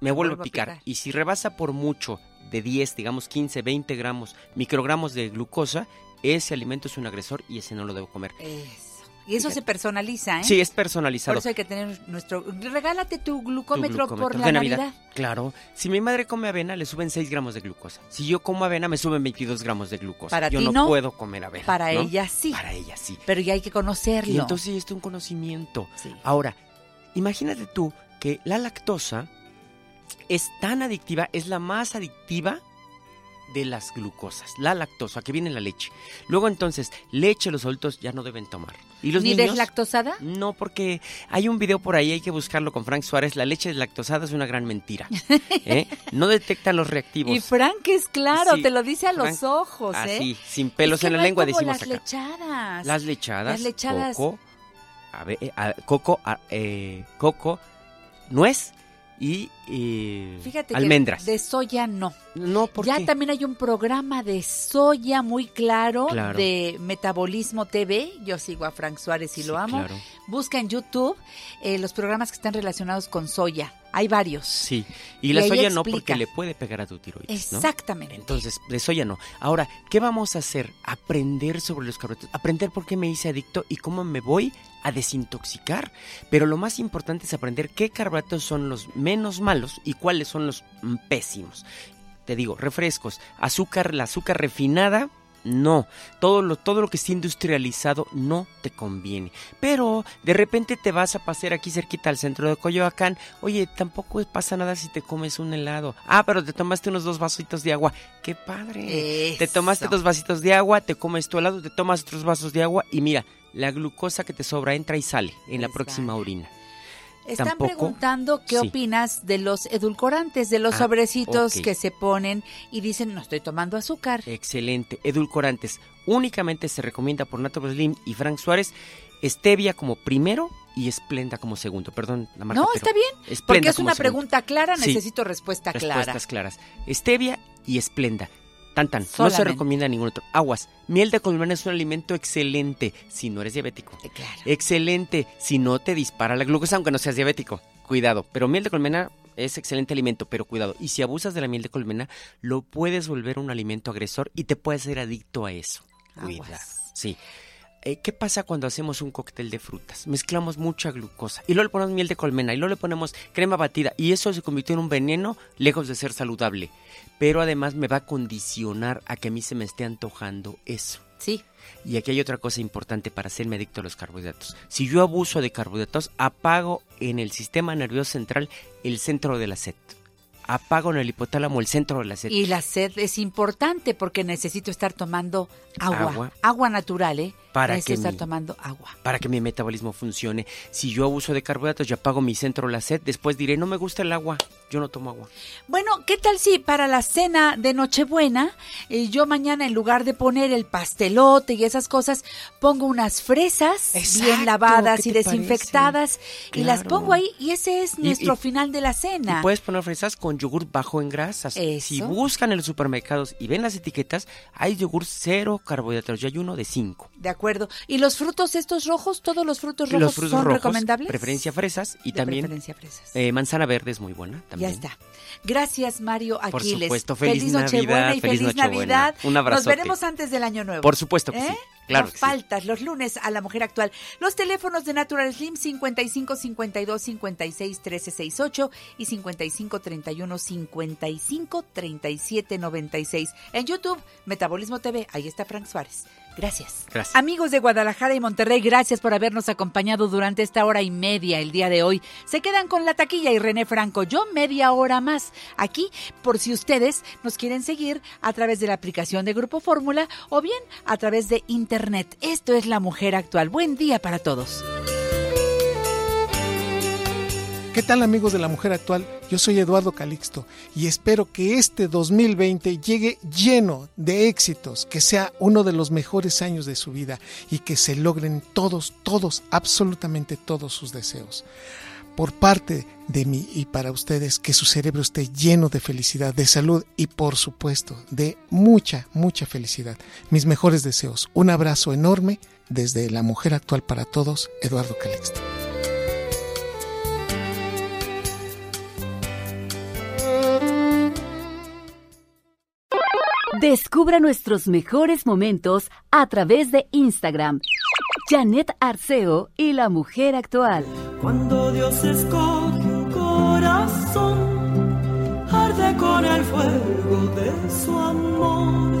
me vuelvo vuelvo a a picar. Y si rebasa por mucho de 10, digamos 15, 20 gramos, microgramos de glucosa, ese alimento es un agresor y ese no lo debo comer. Eso. Y eso se personaliza, ¿eh? Sí, es Por personalizado. eso hay que tener nuestro... Regálate tu Tu glucómetro, por la de Navidad. Claro. Si mi madre come avena, le suben 6 gramos de glucosa. Si yo como avena, me suben 22 gramos de glucosa. Para yo ti no, no, puedo comer avena. Para ¿no? ella sí. Para ella sí. Pero ya hay que conocerlo. Y entonces esto es un conocimiento. Sí. Ahora, imagínate tú que la lactosa es tan adictiva, es la más adictiva de las glucosas, la lactosa que viene en la leche. Luego entonces, leche los adultos ya no deben tomar. ¿Y los ¿Ni niños? deslactosada? No, porque hay un video por ahí, hay que buscarlo con Frank Suárez, la leche deslactosada es una gran mentira. ¿eh? No detectan los reactivos. Y Frank es claro, Sí, te lo dice a los ojos, ¿eh? Así, sin pelos Es que en la no lengua como decimos las acá. lechadas. Las lechadas, Las lechadas. coco, a ver, eh, a- coco, a- eh, coco, nuez y eh, Fíjate almendras. que de soya no. No, ¿por ya también hay un programa de soya muy claro, Claro. de Metabolismo TV. Yo sigo a Frank Suárez y Sí, lo amo. claro. Busca en YouTube eh, los programas que están relacionados con soya. Hay varios. Sí, y, la soya no porque le puede pegar a tu tiroides, ¿no? Exactamente. Entonces, de soya no. Ahora, ¿qué vamos a hacer? Aprender sobre los carbohidratos, aprender por qué me hice adicto y cómo me voy a desintoxicar. Pero lo más importante es aprender qué carbohidratos son los menos malos y cuáles son los pésimos. Te digo, refrescos, azúcar, la azúcar refinada, no. Todo lo, todo lo que esté industrializado no te conviene. Pero de repente te vas a pasear aquí cerquita al centro de Coyoacán. Oye, tampoco pasa nada si te comes un helado. Ah, pero te tomaste unos dos vasitos de agua. ¡Qué padre! Te tomaste dos vasitos de agua, te comes tu helado, te tomas otros vasos de agua y mira, la glucosa que te sobra entra y sale en la próxima orina. Están Tampoco- preguntando qué Sí. opinas de los edulcorantes, de los Ah, sobrecitos que se ponen y dicen, no estoy tomando azúcar. Excelente. Edulcorantes. Únicamente se recomienda por Natural Slim y Frank Suárez stevia como primero y Esplenda como segundo. Perdón, la marca. No, está bien, Splenda porque es una segundo. pregunta clara, Sí. necesito respuesta clara. Respuestas claras. Stevia y Esplenda. Tan tan. No se recomienda ningún otro. Aguas. Miel de colmena es un alimento excelente si no eres diabético. Eh, Claro. Excelente si no te dispara la glucosa aunque no seas diabético. Cuidado. Pero miel de colmena es excelente alimento, pero cuidado. Y si abusas de la miel de colmena, lo puedes volver un alimento agresor y te puedes ser adicto a eso. Cuidado. Aguas. Sí. Eh, ¿Qué pasa cuando hacemos un cóctel de frutas? Mezclamos mucha glucosa y luego le ponemos miel de colmena y luego le ponemos crema batida y eso se convirtió en un veneno lejos de ser saludable. Pero además me va a condicionar a que a mí se me esté antojando eso. Sí. Y aquí hay otra cosa importante para hacerme adicto a los carbohidratos. Si yo abuso de carbohidratos, apago en el sistema nervioso central el centro de la sed. Apago en el hipotálamo el centro de la sed. Y la sed es importante porque necesito estar tomando agua. Agua. Agua, natural, ¿eh? Para necesito que estar mi- tomando agua. para que mi metabolismo funcione. Si yo abuso de carbohidratos y apago mi centro de la sed, después diré, no me gusta el agua, yo no tomo agua. Bueno, ¿qué tal si para la cena de Nochebuena, eh, yo mañana en lugar de poner el pastelote y esas cosas, pongo unas fresas Exacto, bien lavadas ¿qué y desinfectadas y las pongo ahí y ese es Y- nuestro y- final de la cena. Y puedes poner fresas con yogur bajo en grasas. Si buscan en los supermercados y ven las etiquetas, hay yogur cero carbohidratos, yo hay uno de cinco. De acuerdo. ¿Y los frutos estos rojos, todos los frutos rojos los frutos son rojos, recomendables? preferencia fresas y De también preferencia fresas. eh, manzana verde es muy buena también. Ya está. Gracias, Mario Por Aquiles. supuesto, feliz Nochebuena Navidad, y feliz feliz, Nochebuena. Navidad. Un Nos abrazote. veremos antes del año nuevo. Por supuesto que sí, claro no que sí. faltas los lunes a la mujer actual. Los teléfonos de Natural Slim 55 52 56 13 68 y 55 31 55 37 96. En YouTube, Metabolismo TV. Ahí está Frank Suárez. Gracias. Gracias. Amigos de Guadalajara y Monterrey, gracias por habernos acompañado durante esta hora y media el día de hoy. Se quedan con la taquilla y René Franco, yo media hora más aquí, por si ustedes nos quieren seguir a través de la aplicación de Grupo Fórmula o bien a través de Internet. Esto es La Mujer Actual. Buen día para todos. ¿Qué tal amigos de la mujer actual? Yo soy Eduardo Calixto y espero que este 2020 llegue lleno de éxitos, que sea uno de los mejores años de su vida y que se logren todos, todos, absolutamente todos sus deseos. Por parte de mí y para ustedes, que su cerebro esté lleno de felicidad, de salud y por supuesto de mucha, mucha felicidad. Mis mejores deseos. Un abrazo enorme desde La Mujer Actual para Todos, Eduardo Calixto. Descubra nuestros mejores momentos a través de Instagram. Janet Arceo y la mujer actual. Cuando Dios escoge un corazón, arde con el fuego de su amor.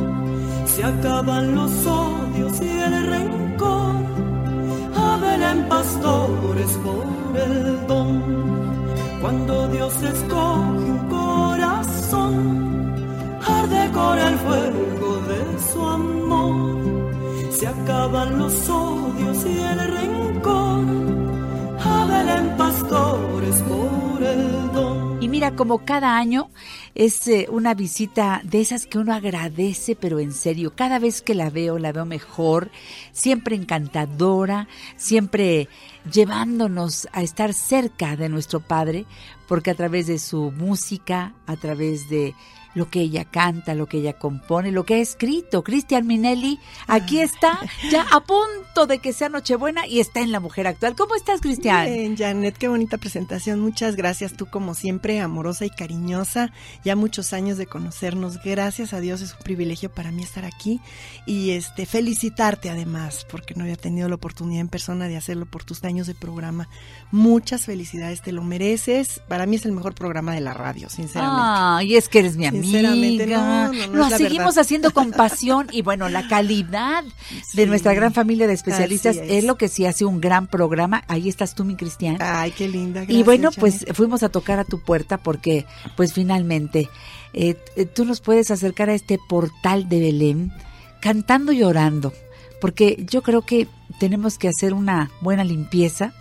Se acaban los odios y el rencor. Abelen pastores por el don. Cuando Dios escoge un corazón, con el fuego de su amor. Se acaban los odios y el rencor. Y mira, como cada año es eh, una visita de esas que uno agradece, pero en serio, cada vez que la veo, la veo mejor, siempre encantadora, siempre llevándonos a estar cerca de nuestro Padre, porque a través de su música, a través de lo que ella canta, lo que ella compone, lo que ha escrito. Cristian Minelli, aquí está, ya a punto de que sea Nochebuena y está en La Mujer Actual. ¿Cómo estás, Cristian? Bien, Janet, qué bonita presentación. Muchas gracias. Tú, como siempre, amorosa y cariñosa. Ya muchos años de conocernos. Gracias a Dios, es un privilegio para mí estar aquí. Y este felicitarte, además, porque no había tenido la oportunidad en persona de hacerlo por tus años de programa. Muchas felicidades, te lo mereces. Para mí es el mejor programa de la radio, sinceramente. Ah, y es que eres mi amiga. Sinceramente, no, no, no, Lo seguimos verdad. haciendo con pasión y bueno, la calidad de nuestra gran familia de especialistas es. es. lo que sí hace un gran programa. Ahí estás tú, mi Cristian. Ay, qué linda. y gracias, bueno, pues Janet. fuimos a tocar a tu puerta porque, pues finalmente, eh, tú nos puedes acercar a este portal de Belén cantando y orando, porque yo creo que tenemos que hacer una buena limpieza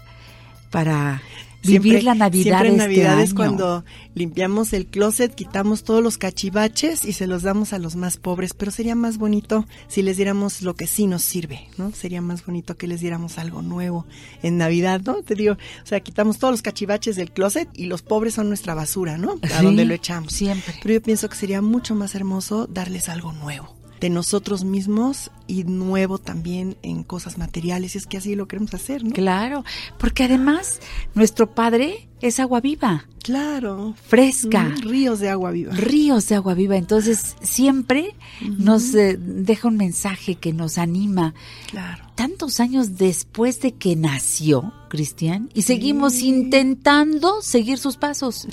para vivir la Navidad siempre en de este es año. cuando limpiamos el closet, quitamos todos los cachivaches y se los damos a los más pobres. Pero sería más bonito si les diéramos lo que sí nos sirve, ¿no? Sería más bonito que les diéramos algo nuevo en Navidad, ¿no? Te digo, o sea, quitamos todos los cachivaches del closet y los pobres son nuestra basura, ¿no? A Sí, donde lo echamos. Siempre. Pero yo pienso que sería mucho más hermoso darles algo nuevo de nosotros mismos y nuevo también en cosas materiales, y es que así lo queremos hacer, ¿no? Claro, porque además nuestro Padre es agua viva. Claro. Fresca. Mm, ríos de agua viva. Ríos de agua viva. Entonces siempre nos eh, deja un mensaje que nos anima. Claro. Tantos años después de que nació Cristian y seguimos intentando seguir sus pasos.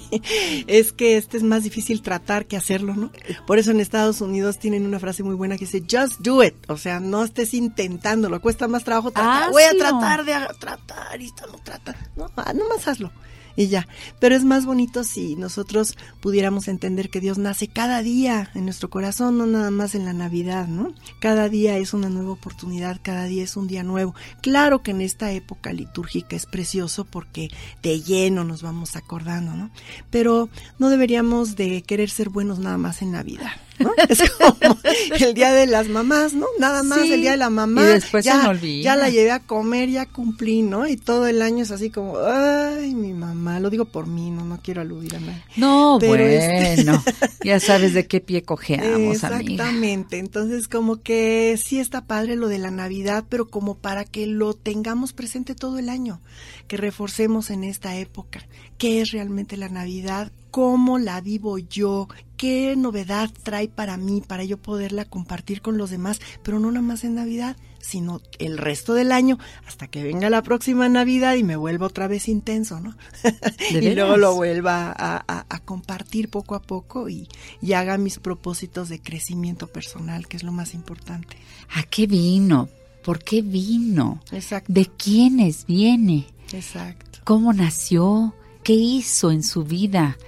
es que este es más difícil tratar que hacerlo, ¿no? Por eso en Estados Unidos tienen una frase muy buena que dice, just do it. O sea, no estés intentándolo, cuesta más trabajo tratar. Voy a tratar de tratar y esto lo trata. No, ah, nomás hazlo. Y ya. Pero es más bonito si nosotros pudiéramos entender que Dios nace cada día en nuestro corazón, no nada más en la Navidad, ¿no? Cada día es una nueva oportunidad, cada día es un día nuevo. Claro que en esta época litúrgica es precioso porque de lleno nos vamos acordando, ¿no? Pero no deberíamos de querer ser buenos nada más en Navidad. ¿No? Es como el día de las mamás, ¿no? Nada más Sí, el día de la mamá. y después se ya, me olvida. ya la llevé a comer, ya cumplí, ¿no? Y todo el año es así como, ay, mi mamá, lo digo por mí, no, no quiero aludir a nadie. No, Pero este- bueno, ya sabes de qué pie cojeamos, amiga. Exactamente, entonces como que sí está padre lo de la Navidad, pero como para que lo tengamos presente todo el año, que reforcemos en esta época, qué es realmente la Navidad, cómo la vivo yo, qué novedad trae para mí, para yo poderla compartir con los demás, pero no nada más en Navidad, sino el resto del año, hasta que venga la próxima Navidad y me vuelva otra vez intenso, ¿no? y luego lo vuelva a, a- a compartir poco a poco y, y haga mis propósitos de crecimiento personal, que es lo más importante. ¿A qué vino? ¿Por qué vino? Exacto. ¿De quiénes viene? Exacto. ¿Cómo nació? ¿Qué hizo en su vida?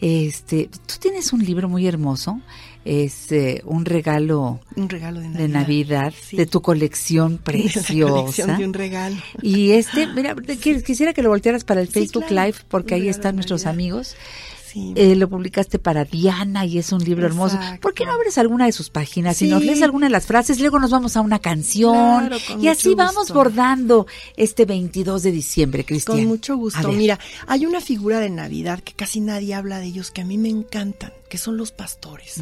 Este, tú tienes un libro muy hermoso, es eh, un regalo Un regalo de Navidad. de Navidad Sí. de tu colección De la preciosa. colección de un regalo. Y este, mira, qui- quisiera que lo voltearas para el Facebook claro. Live porque Un ahí están nuestros amigos. Sí. Eh, lo publicaste para Diana y es un libro hermoso. ¿Por qué no abres alguna de sus páginas y Sí. nos lees alguna de las frases? Luego nos vamos a una canción Claro, y así vamos bordando este 22 de diciembre, Cristian. Con mucho gusto. Mira, hay una figura de Navidad que casi nadie habla de ellos, que a mí me encantan, que son los pastores.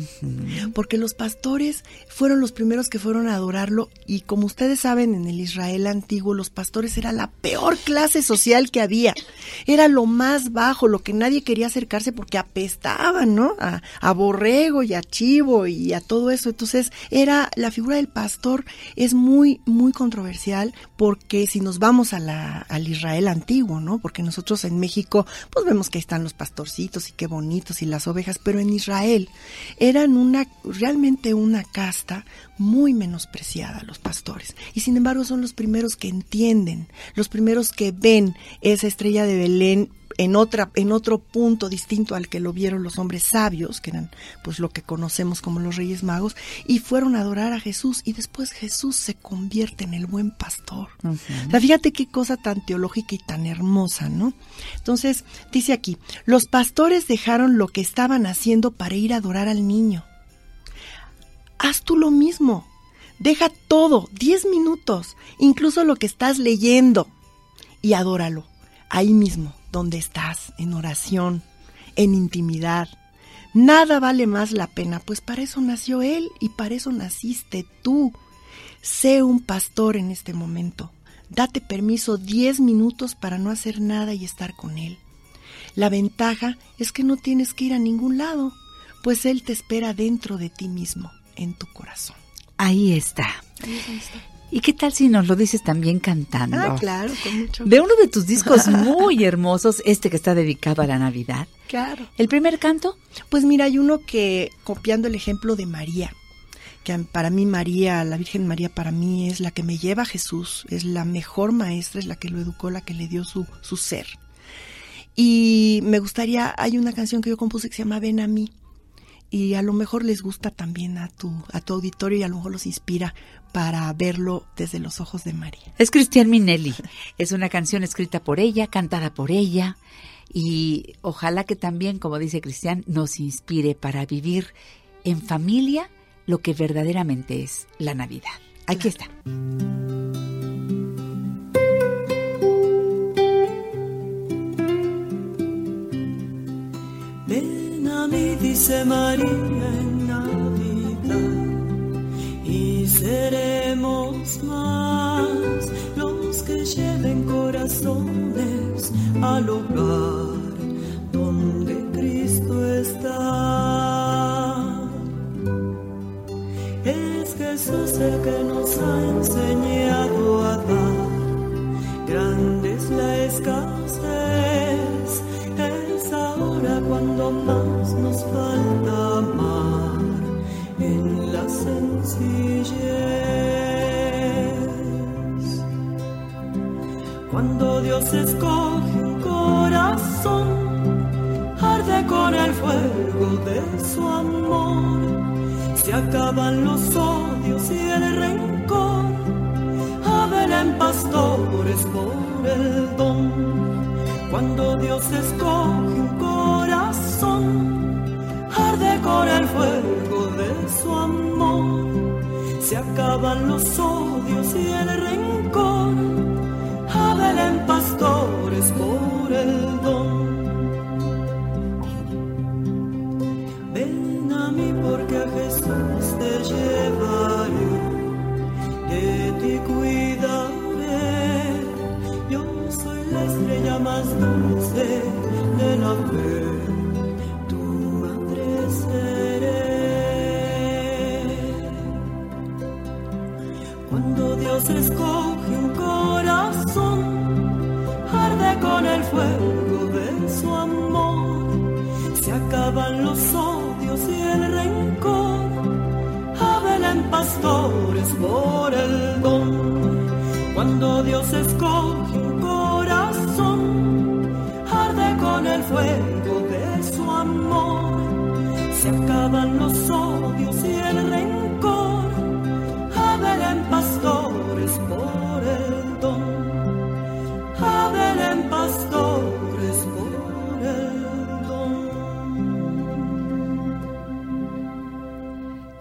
Porque los pastores fueron los primeros que fueron a adorarlo y como ustedes saben, en el Israel antiguo los pastores era la peor clase social que había. Era lo más bajo, lo que nadie quería acercarse porque apestaban, ¿no? A, a borrego y a chivo y a todo eso. Entonces, era la figura del pastor es muy muy controversial porque si nos vamos a la, al Israel antiguo, ¿no? Porque nosotros en México pues vemos que ahí están los pastorcitos y qué bonitos y las ovejas, pero en Israel. Eran una realmente una casta muy menospreciada los pastores. Y sin embargo son los primeros que entienden, los primeros que ven esa estrella de Belén en otra en otro punto distinto al que lo vieron los hombres sabios, que eran pues lo que conocemos como los Reyes Magos y fueron a adorar a Jesús y después Jesús se convierte en el buen pastor. O sea, fíjate qué cosa tan teológica y tan hermosa, ¿no? Entonces, dice aquí, los pastores dejaron lo que estaban haciendo para ir a adorar al niño. Haz tú lo mismo. Deja todo, 10 minutos, incluso lo que estás leyendo, y adóralo, ahí mismo, donde estás, en oración, en intimidad. Nada vale más la pena, pues para eso nació Él y para eso naciste tú. Sé un pastor en este momento. Date permiso 10 minutos para no hacer nada y estar con Él. La ventaja es que no tienes que ir a ningún lado, pues Él te espera dentro de ti mismo, en tu corazón. Ahí está. ¿Y qué tal si nos lo dices también cantando? Ah, claro, con mucho De uno de tus discos muy hermosos, este que está dedicado a la Navidad. Claro. ¿El primer canto? Pues mira, hay uno que, copiando el ejemplo de María, que para mí María, la Virgen María para mí es la que me lleva a Jesús, es la mejor maestra, es la que lo educó, la que le dio su, su ser. Y me gustaría, hay una canción que yo compuse que se llama Ven a mí, y a lo mejor les gusta también a tu, a tu auditorio y a lo mejor los inspira para verlo desde los ojos de María. Es Cristian Minelli. Es una canción escrita por ella, cantada por ella. Y ojalá que también, como dice Cristian, nos inspire para vivir en familia lo que verdaderamente es la Navidad. Aquí está. Ven a mí, dice María seremos más los que lleven corazones al hogar donde Cristo está. Es Jesús el que nos ha enseñado a dar, grande es la escasez, es ahora cuando más nos falta sencillez. Cuando Dios escoge un corazón, arde con el fuego de su amor, se acaban los odios y el rencor, en pastores por el don. Cuando Dios escoge un corazón, arde con el fuego su amor. Se acaban los odios y el rencor. en pastores por el don. Ven a mí porque a Jesús te llevaré, de ti cuidaré. Yo soy la estrella más dulce de la fe, los odios y el rencor. Belén pastores por el don. Cuando Dios escoge un corazón, arde con el fuego de su amor. Se acaban los odios y el rencor.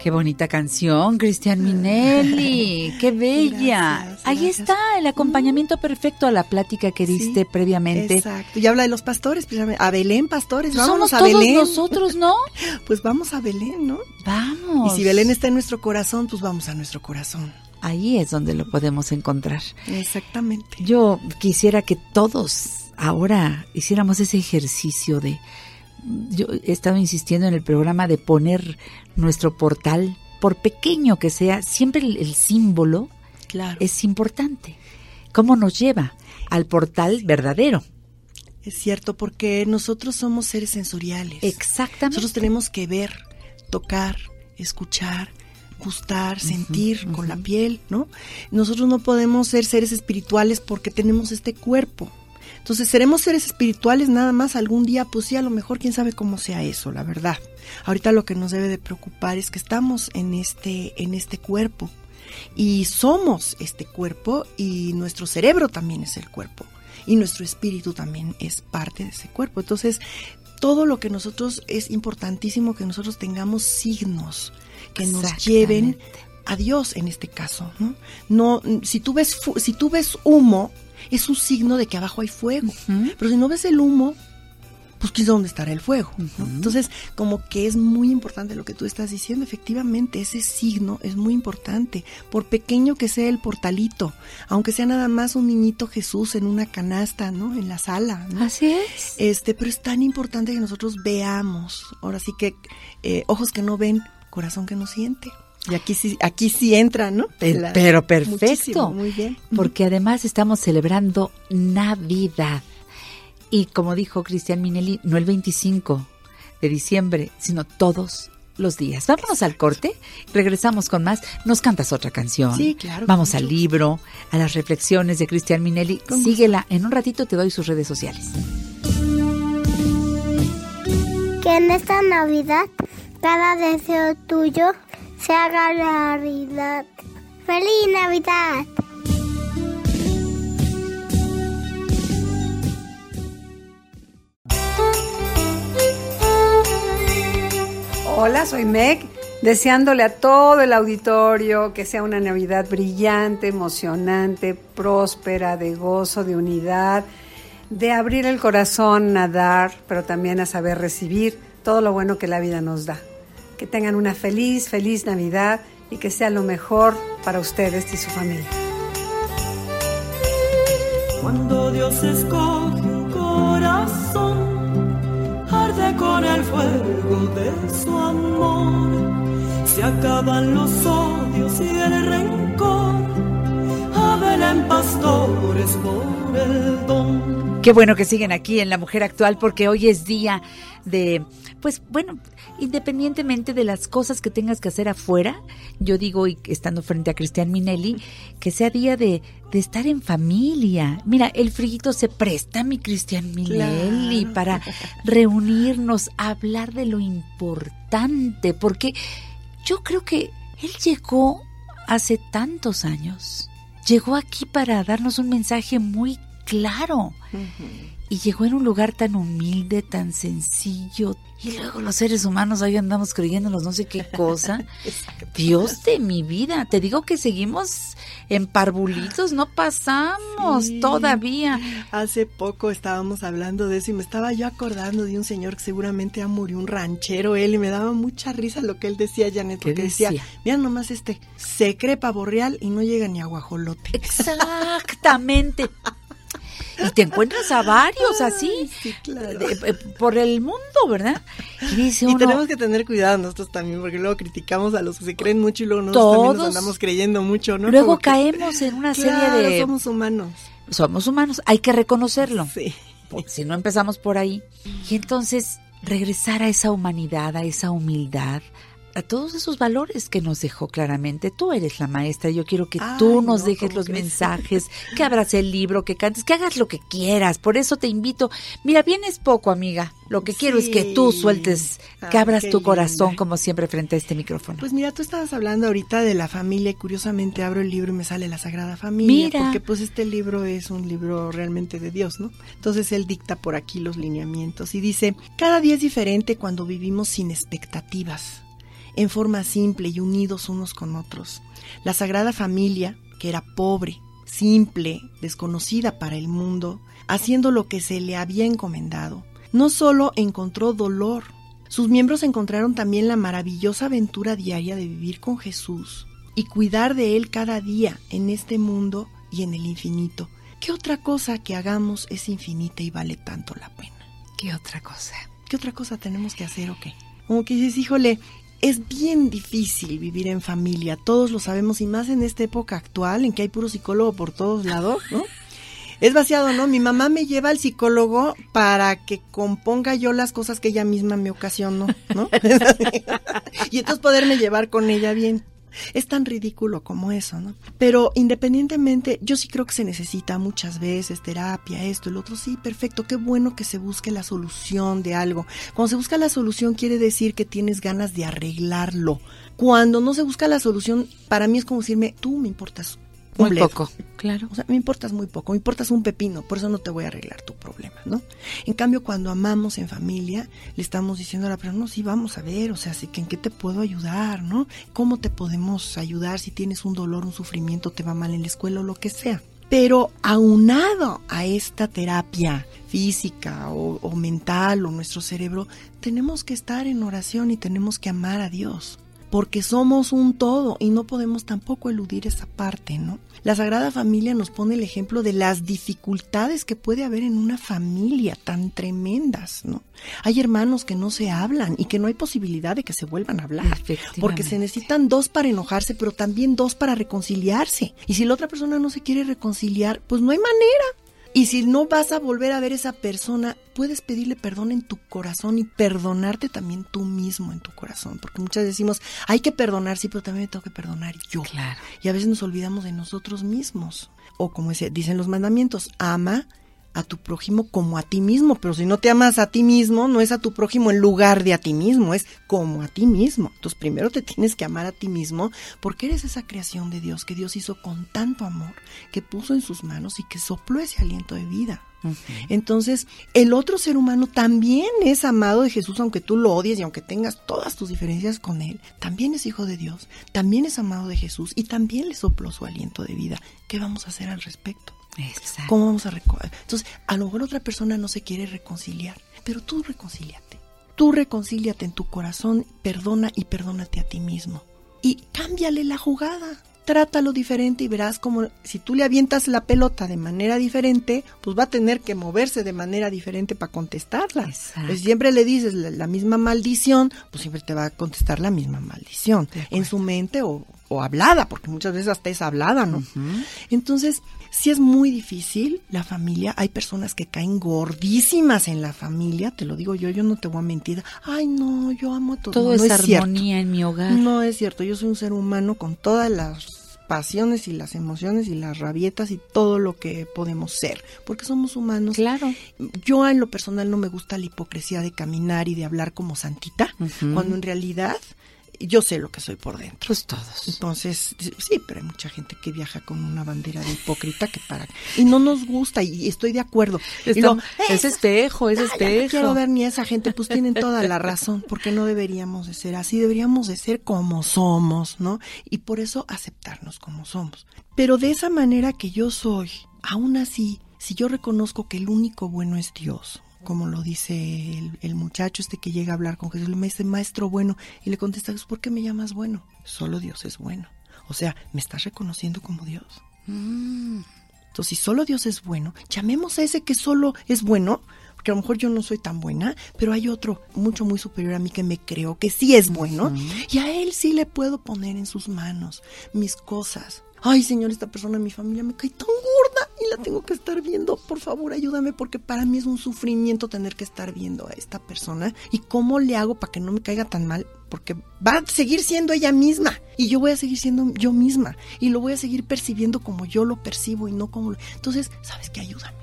Qué bonita canción, Cristian Minelli. Qué bella. Gracias, Ahí gracias. está el acompañamiento perfecto a la plática que diste previamente. Exacto. Y habla de los pastores, precisamente. A Belén, pastores. Pues Vámonos somos a todos Belén. nosotros, ¿no? Pues vamos a Belén, ¿no? Vamos. Y si Belén está en nuestro corazón, pues vamos a nuestro corazón. Ahí es donde lo podemos encontrar. Exactamente. Yo quisiera que todos ahora hiciéramos ese ejercicio de... Yo he estado insistiendo en el programa de poner nuestro portal, por pequeño que sea, siempre el, el símbolo Claro. es importante. ¿Cómo nos lleva al portal verdadero? Es cierto, porque nosotros somos seres sensoriales. Exactamente. Nosotros tenemos que ver, tocar, escuchar, gustar, sentir con la piel, ¿no? Nosotros no podemos ser seres espirituales porque tenemos este cuerpo. Entonces, seremos seres espirituales nada más algún día, pues sí, a lo mejor quién sabe cómo sea eso, la verdad. Ahorita lo que nos debe de preocupar es que estamos en este en este cuerpo y somos este cuerpo y nuestro cerebro también es el cuerpo y nuestro espíritu también es parte de ese cuerpo. Entonces, todo lo que nosotros es importantísimo que nosotros tengamos signos que nos lleven a Dios en este caso, ¿no? No si tú ves si tú ves humo es un signo de que abajo hay fuego, pero si no ves el humo pues sabe dónde estará el fuego. ¿no? Entonces, como que es muy importante lo que tú estás diciendo, efectivamente, ese signo es muy importante, por pequeño que sea el portalito, aunque sea nada más un niñito Jesús en una canasta, ¿no? En la sala. ¿no? Así es. Este, pero es tan importante que nosotros veamos, ahora sí que eh, ojos que no ven, corazón que no siente. Y aquí sí, aquí sí entra, ¿no? La- pero perfecto. Muchísimo, muy bien. Porque además estamos celebrando Navidad. Y como dijo Cristian Minelli, no el 25 de diciembre, sino todos los días. Vámonos al corte, regresamos con más. Nos cantas otra canción. Sí, claro, Vamos al libro, a las reflexiones de Cristian Minelli. Síguela. En un ratito te doy sus redes sociales. Que en esta Navidad cada deseo tuyo se haga realidad. ¡Feliz Navidad! Hola, soy Meg, deseándole a todo el auditorio que sea una Navidad brillante, emocionante, próspera, de gozo, de unidad, de abrir el corazón a dar, pero también a saber recibir todo lo bueno que la vida nos da. Que tengan una feliz, feliz Navidad y que sea lo mejor para ustedes y su familia. Cuando Dios escoge un corazón, arde con el fuego de su amor. Se acaban los odios y el rencor. A Belén pastores por el don. Qué bueno que siguen aquí en La Mujer Actual porque hoy es día de, pues bueno, independientemente de las cosas que tengas que hacer afuera, yo digo, y estando frente a Cristian Minelli, que sea día de, de estar en familia. Mira, el friguito se presta, mi Cristian Minelli, Claro. para reunirnos, hablar de lo importante, porque yo creo que él llegó hace tantos años, llegó aquí para darnos un mensaje muy claro. Y llegó en un lugar tan humilde, tan sencillo. Y luego los seres humanos ahí andamos creyéndonos no sé qué cosa. Dios de mi vida, te digo que seguimos en parvulitos, no pasamos Sí. todavía. Hace poco estábamos hablando de eso y me estaba yo acordando de un señor que seguramente ya murió, un ranchero él, y me daba mucha risa lo que él decía, Janet, ¿Qué porque decía, decía? mira nomás este, se cree pavo real y no llega ni a guajolote. Exactamente. Y te encuentras a varios así, Sí, claro. de- eh, por el mundo, ¿verdad? Y dice Y uno, tenemos que tener cuidado nosotros también, porque luego criticamos a los que se creen mucho y luego nosotros también Todos. nos andamos creyendo mucho, ¿no? luego Como que- caemos en una Claro, serie de... somos humanos. somos humanos, hay que reconocerlo. Sí. si no empezamos por ahí. Y entonces regresar a esa humanidad, a esa humildad, a todos esos valores que nos dejó claramente. Tú eres la maestra, yo quiero que tú Ay, nos no, dejes ¿cómo los crees? mensajes, que abras el libro, que cantes, que hagas lo que quieras. Por eso te invito. Mira, vienes poco, amiga. Lo que quiero es que tú sueltes, que abras tu corazón, linda. como siempre, frente a este micrófono. Pues mira, tú estabas hablando ahorita de la familia y curiosamente abro el libro y me sale la Sagrada Familia. Mira. Porque pues este libro es un libro realmente de Dios, ¿no? Entonces él dicta por aquí los lineamientos y dice, cada día es diferente cuando vivimos sin expectativas, en forma simple y unidos unos con otros. La Sagrada Familia, que era pobre, simple, desconocida para el mundo, haciendo lo que se le había encomendado, no solo encontró dolor, sus miembros encontraron también la maravillosa aventura diaria de vivir con Jesús y cuidar de Él cada día en este mundo y en el infinito. ¿Qué otra cosa que hagamos es infinita y vale tanto la pena? ¿Qué otra cosa? ¿Qué otra cosa tenemos que hacer o qué? Como que dices, híjole, es bien difícil vivir en familia, todos lo sabemos, y más en esta época actual en que hay puro psicólogo por todos lados, ¿no? Es vaciado, ¿no? Mi mamá me lleva al psicólogo para que componga yo las cosas que ella misma me ocasionó, ¿no? y entonces poderme llevar con ella bien. Es tan ridículo como eso, ¿no? Pero independientemente, yo sí creo que se necesita muchas veces terapia, esto, el otro, sí, perfecto, qué bueno que se busque la solución de algo. Cuando se busca la solución quiere decir que tienes ganas de arreglarlo. Cuando no se busca la solución, para mí es como decirme, tú me importas Muy bledo. poco, claro. O sea, me importas muy poco, me importas un pepino, por eso no te voy a arreglar tu problema, ¿no? En cambio, cuando amamos en familia, le estamos diciendo a la persona, no, sí, vamos a ver, o sea, sí, que ¿en qué te puedo ayudar, no? ¿Cómo te podemos ayudar si tienes un dolor, un sufrimiento, te va mal en la escuela o lo que sea? Pero aunado a esta terapia física o, o mental o nuestro cerebro, tenemos que estar en oración y tenemos que amar a Dios porque somos un todo y no podemos tampoco eludir esa parte, ¿no? La Sagrada Familia nos pone el ejemplo de las dificultades que puede haber en una familia tan tremendas, ¿no? Hay hermanos que no se hablan y que no hay posibilidad de que se vuelvan a hablar, porque se necesitan dos para enojarse, pero también dos para reconciliarse. Y si la otra persona no se quiere reconciliar, pues no hay manera. Y si no vas a volver a ver esa persona, puedes pedirle perdón en tu corazón y perdonarte también tú mismo en tu corazón. Porque muchas veces decimos, hay que perdonar, sí, pero también me tengo que perdonar yo. Claro. Y a veces nos olvidamos de nosotros mismos. O como dice- dicen los mandamientos, ama a tu prójimo como a ti mismo. Pero si no te amas a ti mismo, no es a tu prójimo en lugar de a ti mismo, es como a ti mismo. Entonces primero te tienes que amar a ti mismo porque eres esa creación de Dios que Dios hizo con tanto amor, que puso en sus manos y que sopló ese aliento de vida. Entonces, el otro ser humano también es amado de Jesús, aunque tú lo odies y aunque tengas todas tus diferencias con él, también es hijo de Dios, también es amado de Jesús y también le sopló su aliento de vida. ¿Qué vamos a hacer al respecto? Exacto. ¿Cómo vamos a Entonces, a lo mejor otra persona no se quiere reconciliar, pero tú reconcíliate. Tú reconcíliate en tu corazón, perdona y perdónate a ti mismo. Y cámbiale la jugada. Trátalo diferente y verás como si tú le avientas la pelota de manera diferente, pues va a tener que moverse de manera diferente para contestarla. Pues siempre le dices la, la misma maldición, pues siempre te va a contestar la misma maldición. En su mente o, o hablada, porque muchas veces hasta es hablada, ¿no? Entonces, si es muy difícil la familia, hay personas que caen gordísimas en la familia, te lo digo yo, yo no te voy a mentir. Ay, no, yo amo a todo. Todo no, es cierto. armonía en mi hogar. No es cierto, yo soy un ser humano con todas las pasiones y las emociones y las rabietas y todo lo que podemos ser, porque somos humanos. Claro. Yo en lo personal no me gusta la hipocresía de caminar y de hablar como santita, cuando en realidad yo sé lo que soy por dentro. Pues todos. Entonces, sí, pero hay mucha gente que viaja con una bandera de hipócrita que para y no nos gusta y estoy de acuerdo. Y es espejo, es "Ay, ya espejo. No quiero ver ni a esa gente, pues tienen toda la razón, porque no deberíamos de ser así, deberíamos de ser como somos, ¿no? Y por eso aceptarnos como somos. Pero de esa manera que yo soy, aún así, si yo reconozco que el único bueno es Dios, como lo dice el, el muchacho este que llega a hablar con Jesús, le dice, maestro bueno, y le contesta, ¿por qué me llamas bueno? Solo Dios es bueno. O sea, ¿me estás reconociendo como Dios? Entonces, si solo Dios es bueno, llamemos a ese que solo es bueno, porque a lo mejor yo no soy tan buena, pero hay otro mucho, muy superior a mí que me creo que sí es bueno y a él sí le puedo poner en sus manos mis cosas. Ay, señor, esta persona en mi familia me cae tan gorda y la tengo que estar viendo. Por favor, ayúdame porque para mí es un sufrimiento tener que estar viendo a esta persona. ¿Y cómo le hago para que no me caiga tan mal? Porque va a seguir siendo ella misma y yo voy a seguir siendo yo misma y lo voy a seguir percibiendo como yo lo percibo y no como... lo- Entonces, ¿sabes qué? Ayúdame.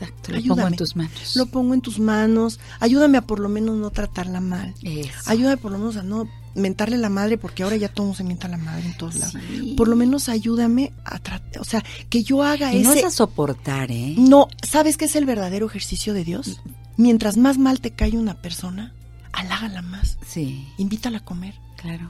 Exacto, lo pongo en tus manos. Lo pongo en tus manos. Ayúdame a por lo menos no tratarla mal. Eso. Ayúdame por lo menos a no mentarle la madre, porque ahora ya todo se mienta la madre en todos lados. Por lo menos ayúdame a tratar, o sea, que yo haga Y no ese... es a soportar, ¿eh? No, ¿sabes qué es el verdadero ejercicio de Dios? Mientras más mal te cae una persona, halágala más. Sí. Invítala a comer. Claro.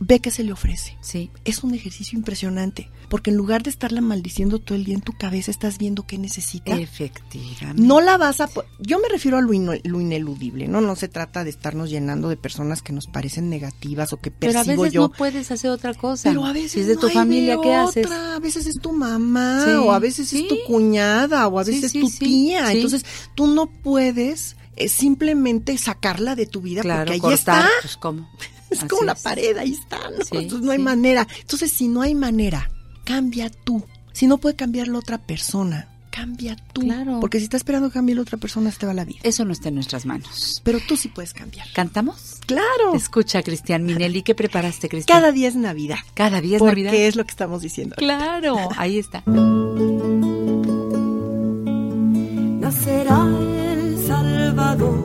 Ve qué se le ofrece. Sí. Es un ejercicio impresionante, porque en lugar de estarla maldiciendo todo el día en tu cabeza, estás viendo qué necesita. Efectivamente. No la vas a... Yo me refiero a lo, ino- lo ineludible, ¿no? No se trata de estarnos llenando de personas que nos parecen negativas o que Pero a percibo veces yo. no puedes hacer otra cosa. Pero a veces si es de no tu hay familia, de ¿qué haces? otra. A veces es tu mamá, Sí. o a veces es tu cuñada, o a veces sí, tu tía. Entonces, tú no puedes eh, simplemente sacarla de tu vida Claro, porque ahí cortar, está. pues cómo. Es Así como la pared, ahí está. ¿no? Sí, Entonces, no hay sí. manera. Entonces, si no hay manera, cambia tú. Si no puede cambiar la otra persona, cambia tú. Claro. Porque si está esperando que cambie la otra persona, se te va la vida. Eso no está en nuestras manos. Pero tú sí puedes cambiar. ¿Cantamos? Claro. Escucha, Cristian Minelli, ¿qué preparaste, Cristian? Cada día es Navidad. Cada día es porque Navidad. es lo que estamos diciendo. Claro, ahí está. Nacerá el Salvador,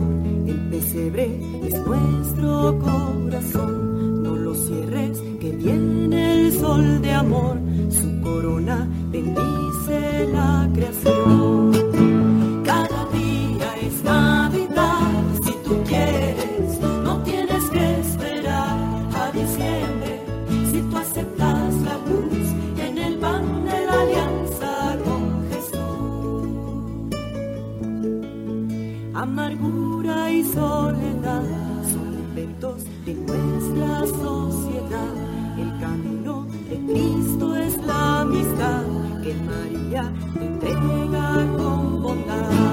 pesebre es nuestro corazón. No lo cierres, que viene el sol de amor, su corona bendice la creación. Soledad son inventos de nuestra sociedad. El camino de Cristo es la amistad que María te entrega con bondad.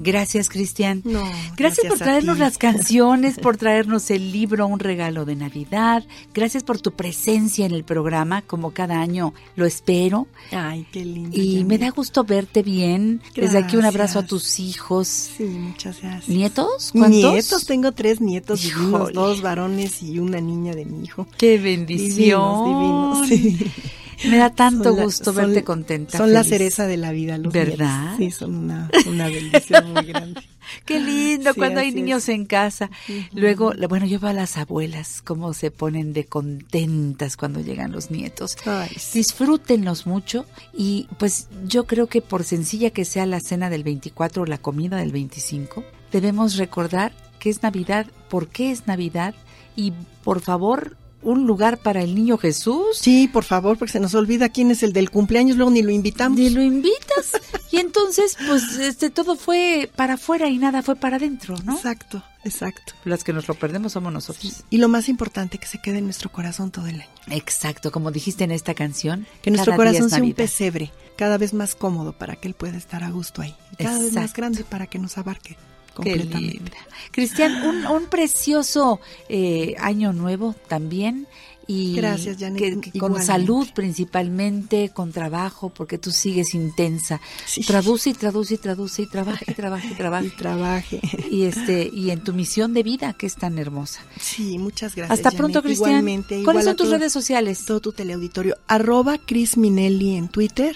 Gracias, Cristian. No, Gracias, gracias por traernos las canciones, por traernos el libro, un regalo de Navidad. Gracias por tu presencia en el programa, como cada año lo espero. Ay, qué lindo. Y me da gusto verte bien. Desde aquí un abrazo a tus hijos. Sí, muchas gracias. ¿Nietos? ¿Cuántos? Nietos, tengo tres nietos divinos, dos varones y una niña de mi hijo. ¡Qué bendición! Divinos, divinos, sí. Me da tanto la- gusto son- verte contenta. Son la cereza de la vida, los ¿Verdad? Sí, son una, una bendición muy grande. Qué lindo Sí, cuando hay niños es. en casa. Luego, bueno, yo veo a las abuelas cómo se ponen de contentas cuando llegan los nietos. Ay, Disfrútenlos mucho y pues yo creo que por sencilla que sea la cena del 24 o la comida del 25, debemos recordar que es Navidad, por qué es Navidad y por favor un lugar para el niño Jesús. Sí, por favor, porque se nos olvida quién es el del cumpleaños, luego ni lo invitamos. Ni lo invitas. Y entonces, pues, este, todo fue para afuera y nada fue para adentro, ¿no? Exacto, exacto. Las que nos lo perdemos somos nosotros. Y lo más importante, que se quede en nuestro corazón todo el año. Exacto, como dijiste en esta canción. Que nuestro corazón es sea un pesebre, cada vez más cómodo para que él pueda estar a gusto ahí. Cada vez más grande para que nos abarque Qué completamente. linda. Cristian, un, un precioso eh, año nuevo también. Y Gracias, Janet, que- que con salud principalmente, con trabajo, porque tú sigues intensa. Traduce y traduce y traduce y trabaja y trabaja y trabaja. Y trabaje. Y, este, y en tu misión de vida, que es tan hermosa. Sí, muchas gracias. Hasta pronto. Cristian. Igualmente. ¿Cuáles igual son tus todo- redes sociales? Todo tu teleauditorio. Arroba Cris Minelli en Twitter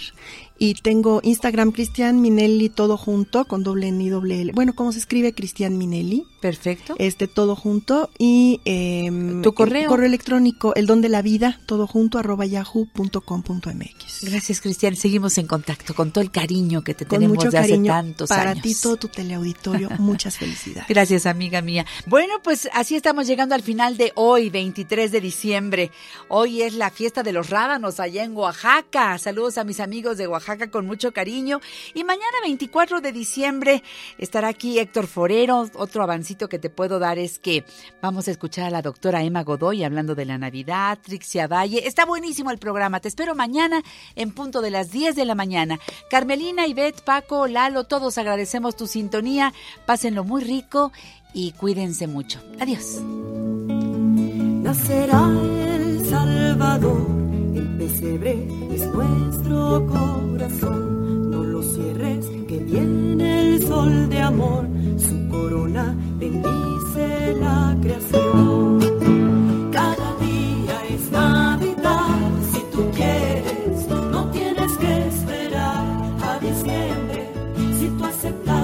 y tengo Instagram Cristian Minelli todo junto con doble N y doble L. Bueno, ¿cómo se escribe Cristian Minelli? Perfecto. Este todo junto y em, ¿Tu correo? correo electrónico el don de la vida todo junto arroba yahoo.com.mx. Gracias, Cristian. Seguimos en contacto con todo el cariño que te Con tenemos mucho de hace cariño tantos para años. ti todo tu teleauditorio. Muchas felicidades. Gracias, amiga mía. Bueno, pues así estamos llegando al final de hoy, 23 de diciembre. Hoy es la fiesta de los rábanos allá en Oaxaca. Saludos a mis amigos de Oaxaca con mucho cariño. Y mañana, 24 de diciembre, estará aquí Héctor Forero. Otro avancito que te puedo dar es que vamos a escuchar a la doctora Emma Godoy hablando de la Navidad, Trixia Valle. Está buenísimo el programa. Te espero mañana en punto de las 10 de la mañana. Carmelina, Ivette, Paco, Lalo, todos agradecemos tu sintonía. Pásenlo muy rico y cuídense mucho. Adiós. Nacerá el Salvador, el pesebre es nuestro corazón. No lo cierres, que viene sol de amor, su corona bendice la creación. Cada día es Navidad, si tú quieres, no tienes que esperar a diciembre. Si tú aceptas